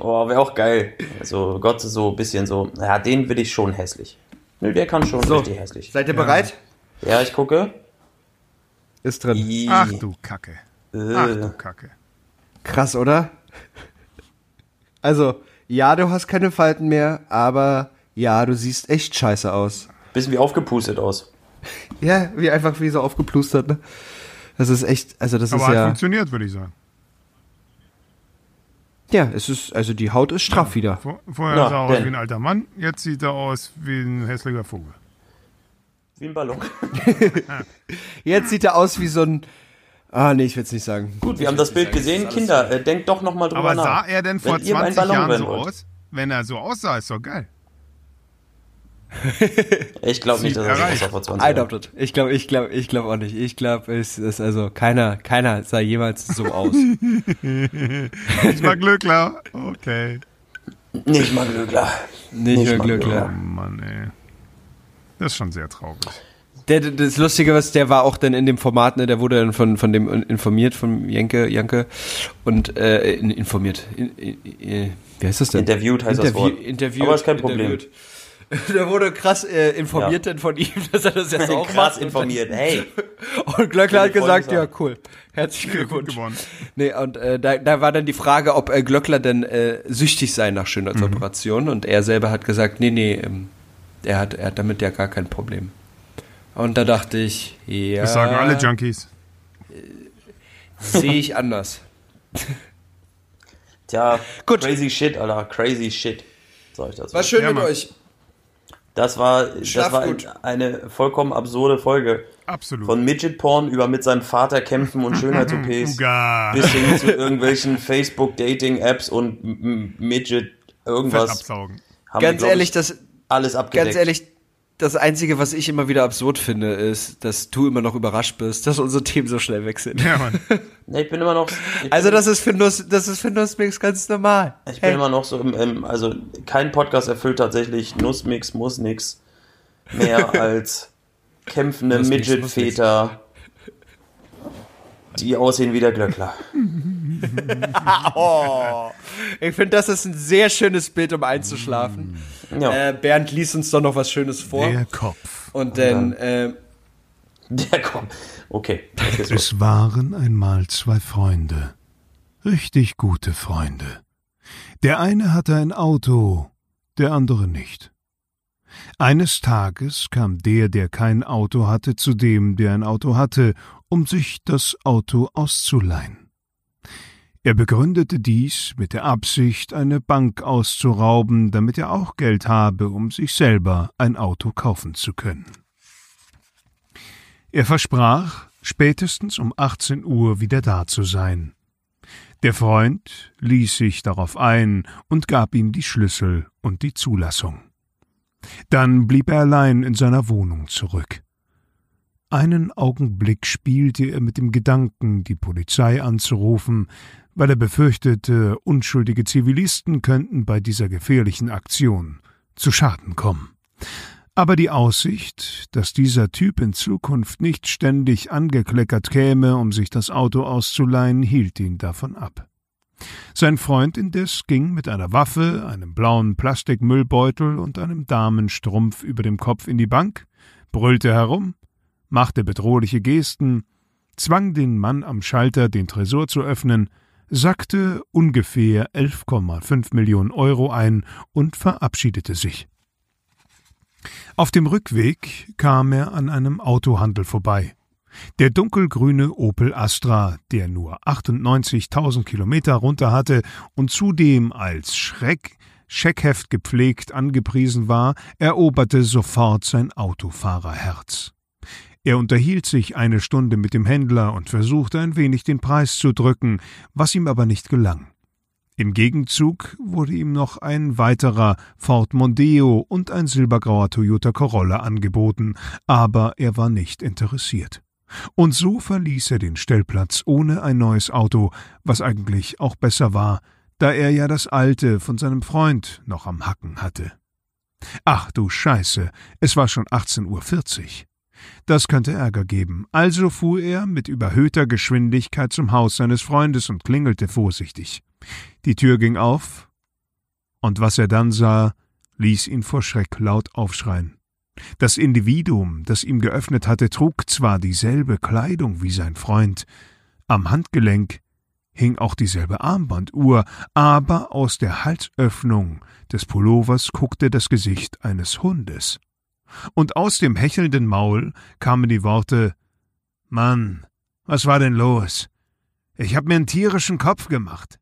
Oh, wäre auch geil. Also Gott so ein bisschen so, ja, den will ich schon hässlich. Nö, der kann schon So. richtig hässlich. Seid ihr bereit? Ja, ich gucke. Ist drin. I, Ach du Kacke. Ach äh, du Kacke. Krass, oder? Also, ja, du hast keine Falten mehr, aber ja, du siehst echt scheiße aus. bisschen wie aufgepustet aus. Ja, wie einfach wie so aufgeplustert, ne? Das ist echt, also das Aber ist hat ja. funktioniert, würde ich sagen. Ja, es ist, also die Haut ist straff wieder. Vor, vorher Na, sah er aus denn. wie ein alter Mann, jetzt sieht er aus wie ein hässlicher Vogel. Wie ein Ballon. Jetzt sieht er aus wie so ein. Ah, nee, ich will es nicht sagen. Gut, wir haben das Bild gesehen. Kinder, äh, denkt doch nochmal drüber Aber nach. sah er denn vor Wenn ihr ein 20 Ballon Jahren so aus? Wenn er so aussah, ist doch geil. Ich glaube nicht, dass er so erreicht. aussah vor 20 I Jahren. doubt it. Ich glaube, ich glaube, ich glaube auch nicht. Ich glaube, es ist also keiner, keiner sah jemals so aus. Ich war Glückler. Okay. Nicht mal Glückler. Nicht, Nicht mehr mal Glück, Glück. Oh. Mann, ey. Das ist schon sehr traurig. Der, das Lustige was, der war auch dann in dem Format, ne, der wurde dann von, von dem informiert, von Janke, Janke und äh, in- informiert. In, in, in, wie heißt das denn? Interviewt heißt das Wort. Interviewt. Aber ist kein Problem. interviewt. Der wurde krass äh, informiert Ja. dann von ihm, dass er das jetzt auch Krass macht. informiert. Hey, Und Glöckler hat gesagt, ja cool, herzlichen Ja, gut Glückwunsch. gewonnen. Nee, und äh, da, da war dann die Frage, ob äh, Glöckler denn äh, süchtig sei nach Schönheitsoperation und er selber hat gesagt, nee, nee, ähm, er, hat, er hat damit ja gar kein Problem. Und da dachte ich, ja, Das sagen alle Junkies. sehe ich anders. tja, Gut. crazy shit, Alter, crazy shit. Sag ich dazu. War schön Ja, mit Mann. euch. Das war, das war gut. eine vollkommen absurde Folge. Absolut. Von Midget Porn über mit seinem Vater kämpfen und Schönheits-OPs Uga. bis hin zu irgendwelchen Facebook-Dating-Apps und Midget irgendwas. absaugen. Haben wir, Ganz glaub ehrlich, ich, das, alles abgedeckt. ganz ehrlich, das Einzige, was ich immer wieder absurd finde, ist, dass du immer noch überrascht bist, dass unsere Themen so schnell weg sind. Ja, Mann. Nee, ich bin immer noch. Also das ist für Nuss, das ist für Nussmix ganz normal. Ich bin Hey. immer noch so im, im, also kein Podcast erfüllt tatsächlich Nussmix, muss nix mehr als kämpfende Midget-Väter, die aussehen wie der Glöckler. Oh, ich finde, das ist ein sehr schönes Bild, um einzuschlafen. Ja, Äh, Bernd liest uns doch noch was Schönes vor. Der Kopf. Und dann, äh, der kommt. Okay. Es waren einmal zwei Freunde. Richtig gute Freunde. Der eine hatte ein Auto, der andere nicht. Eines Tages kam der, der kein Auto hatte, zu dem, der ein Auto hatte, um sich das Auto auszuleihen. Er begründete dies mit der Absicht, eine Bank auszurauben, damit er auch Geld habe, um sich selber ein Auto kaufen zu können. Er versprach, spätestens um 18 Uhr wieder da zu sein. Der Freund ließ sich darauf ein und gab ihm die Schlüssel und die Zulassung. Dann blieb er allein in seiner Wohnung zurück. Einen Augenblick spielte er mit dem Gedanken, die Polizei anzurufen, weil er befürchtete, unschuldige Zivilisten könnten bei dieser gefährlichen Aktion zu Schaden kommen. Aber die Aussicht, dass dieser Typ in Zukunft nicht ständig angekleckert käme, um sich das Auto auszuleihen, hielt ihn davon ab. Sein Freund indes ging mit einer Waffe, einem blauen Plastikmüllbeutel und einem Damenstrumpf über dem Kopf in die Bank, brüllte herum, machte bedrohliche Gesten, zwang den Mann am Schalter, den Tresor zu öffnen, sackte ungefähr 11,5 Millionen Euro ein und verabschiedete sich. Auf dem Rückweg kam er an einem Autohandel vorbei. Der dunkelgrüne Opel Astra, der nur 98.000 Kilometer runter hatte und zudem als Schreck Scheckheft gepflegt angepriesen war, eroberte sofort sein Autofahrerherz. Er unterhielt sich eine Stunde mit dem Händler und versuchte ein wenig den Preis zu drücken, was ihm aber nicht gelang. Im Gegenzug wurde ihm noch ein weiterer Ford Mondeo und ein silbergrauer Toyota Corolla angeboten, aber er war nicht interessiert. Und so verließ er den Stellplatz ohne ein neues Auto, was eigentlich auch besser war, da er ja das alte von seinem Freund noch am Hacken hatte. Ach du Scheiße, es war schon 18.40 Uhr. Das könnte Ärger geben, also fuhr er mit überhöhter Geschwindigkeit zum Haus seines Freundes und klingelte vorsichtig. Die Tür ging auf, und was er dann sah, ließ ihn vor Schreck laut aufschreien. Das Individuum, das ihm geöffnet hatte, trug zwar dieselbe Kleidung wie sein Freund, am Handgelenk hing auch dieselbe Armbanduhr, aber aus der Halsöffnung des Pullovers guckte das Gesicht eines Hundes. Und aus dem hechelnden Maul kamen die Worte Mann, was war denn los? Ich hab mir einen tierischen Kopf gemacht.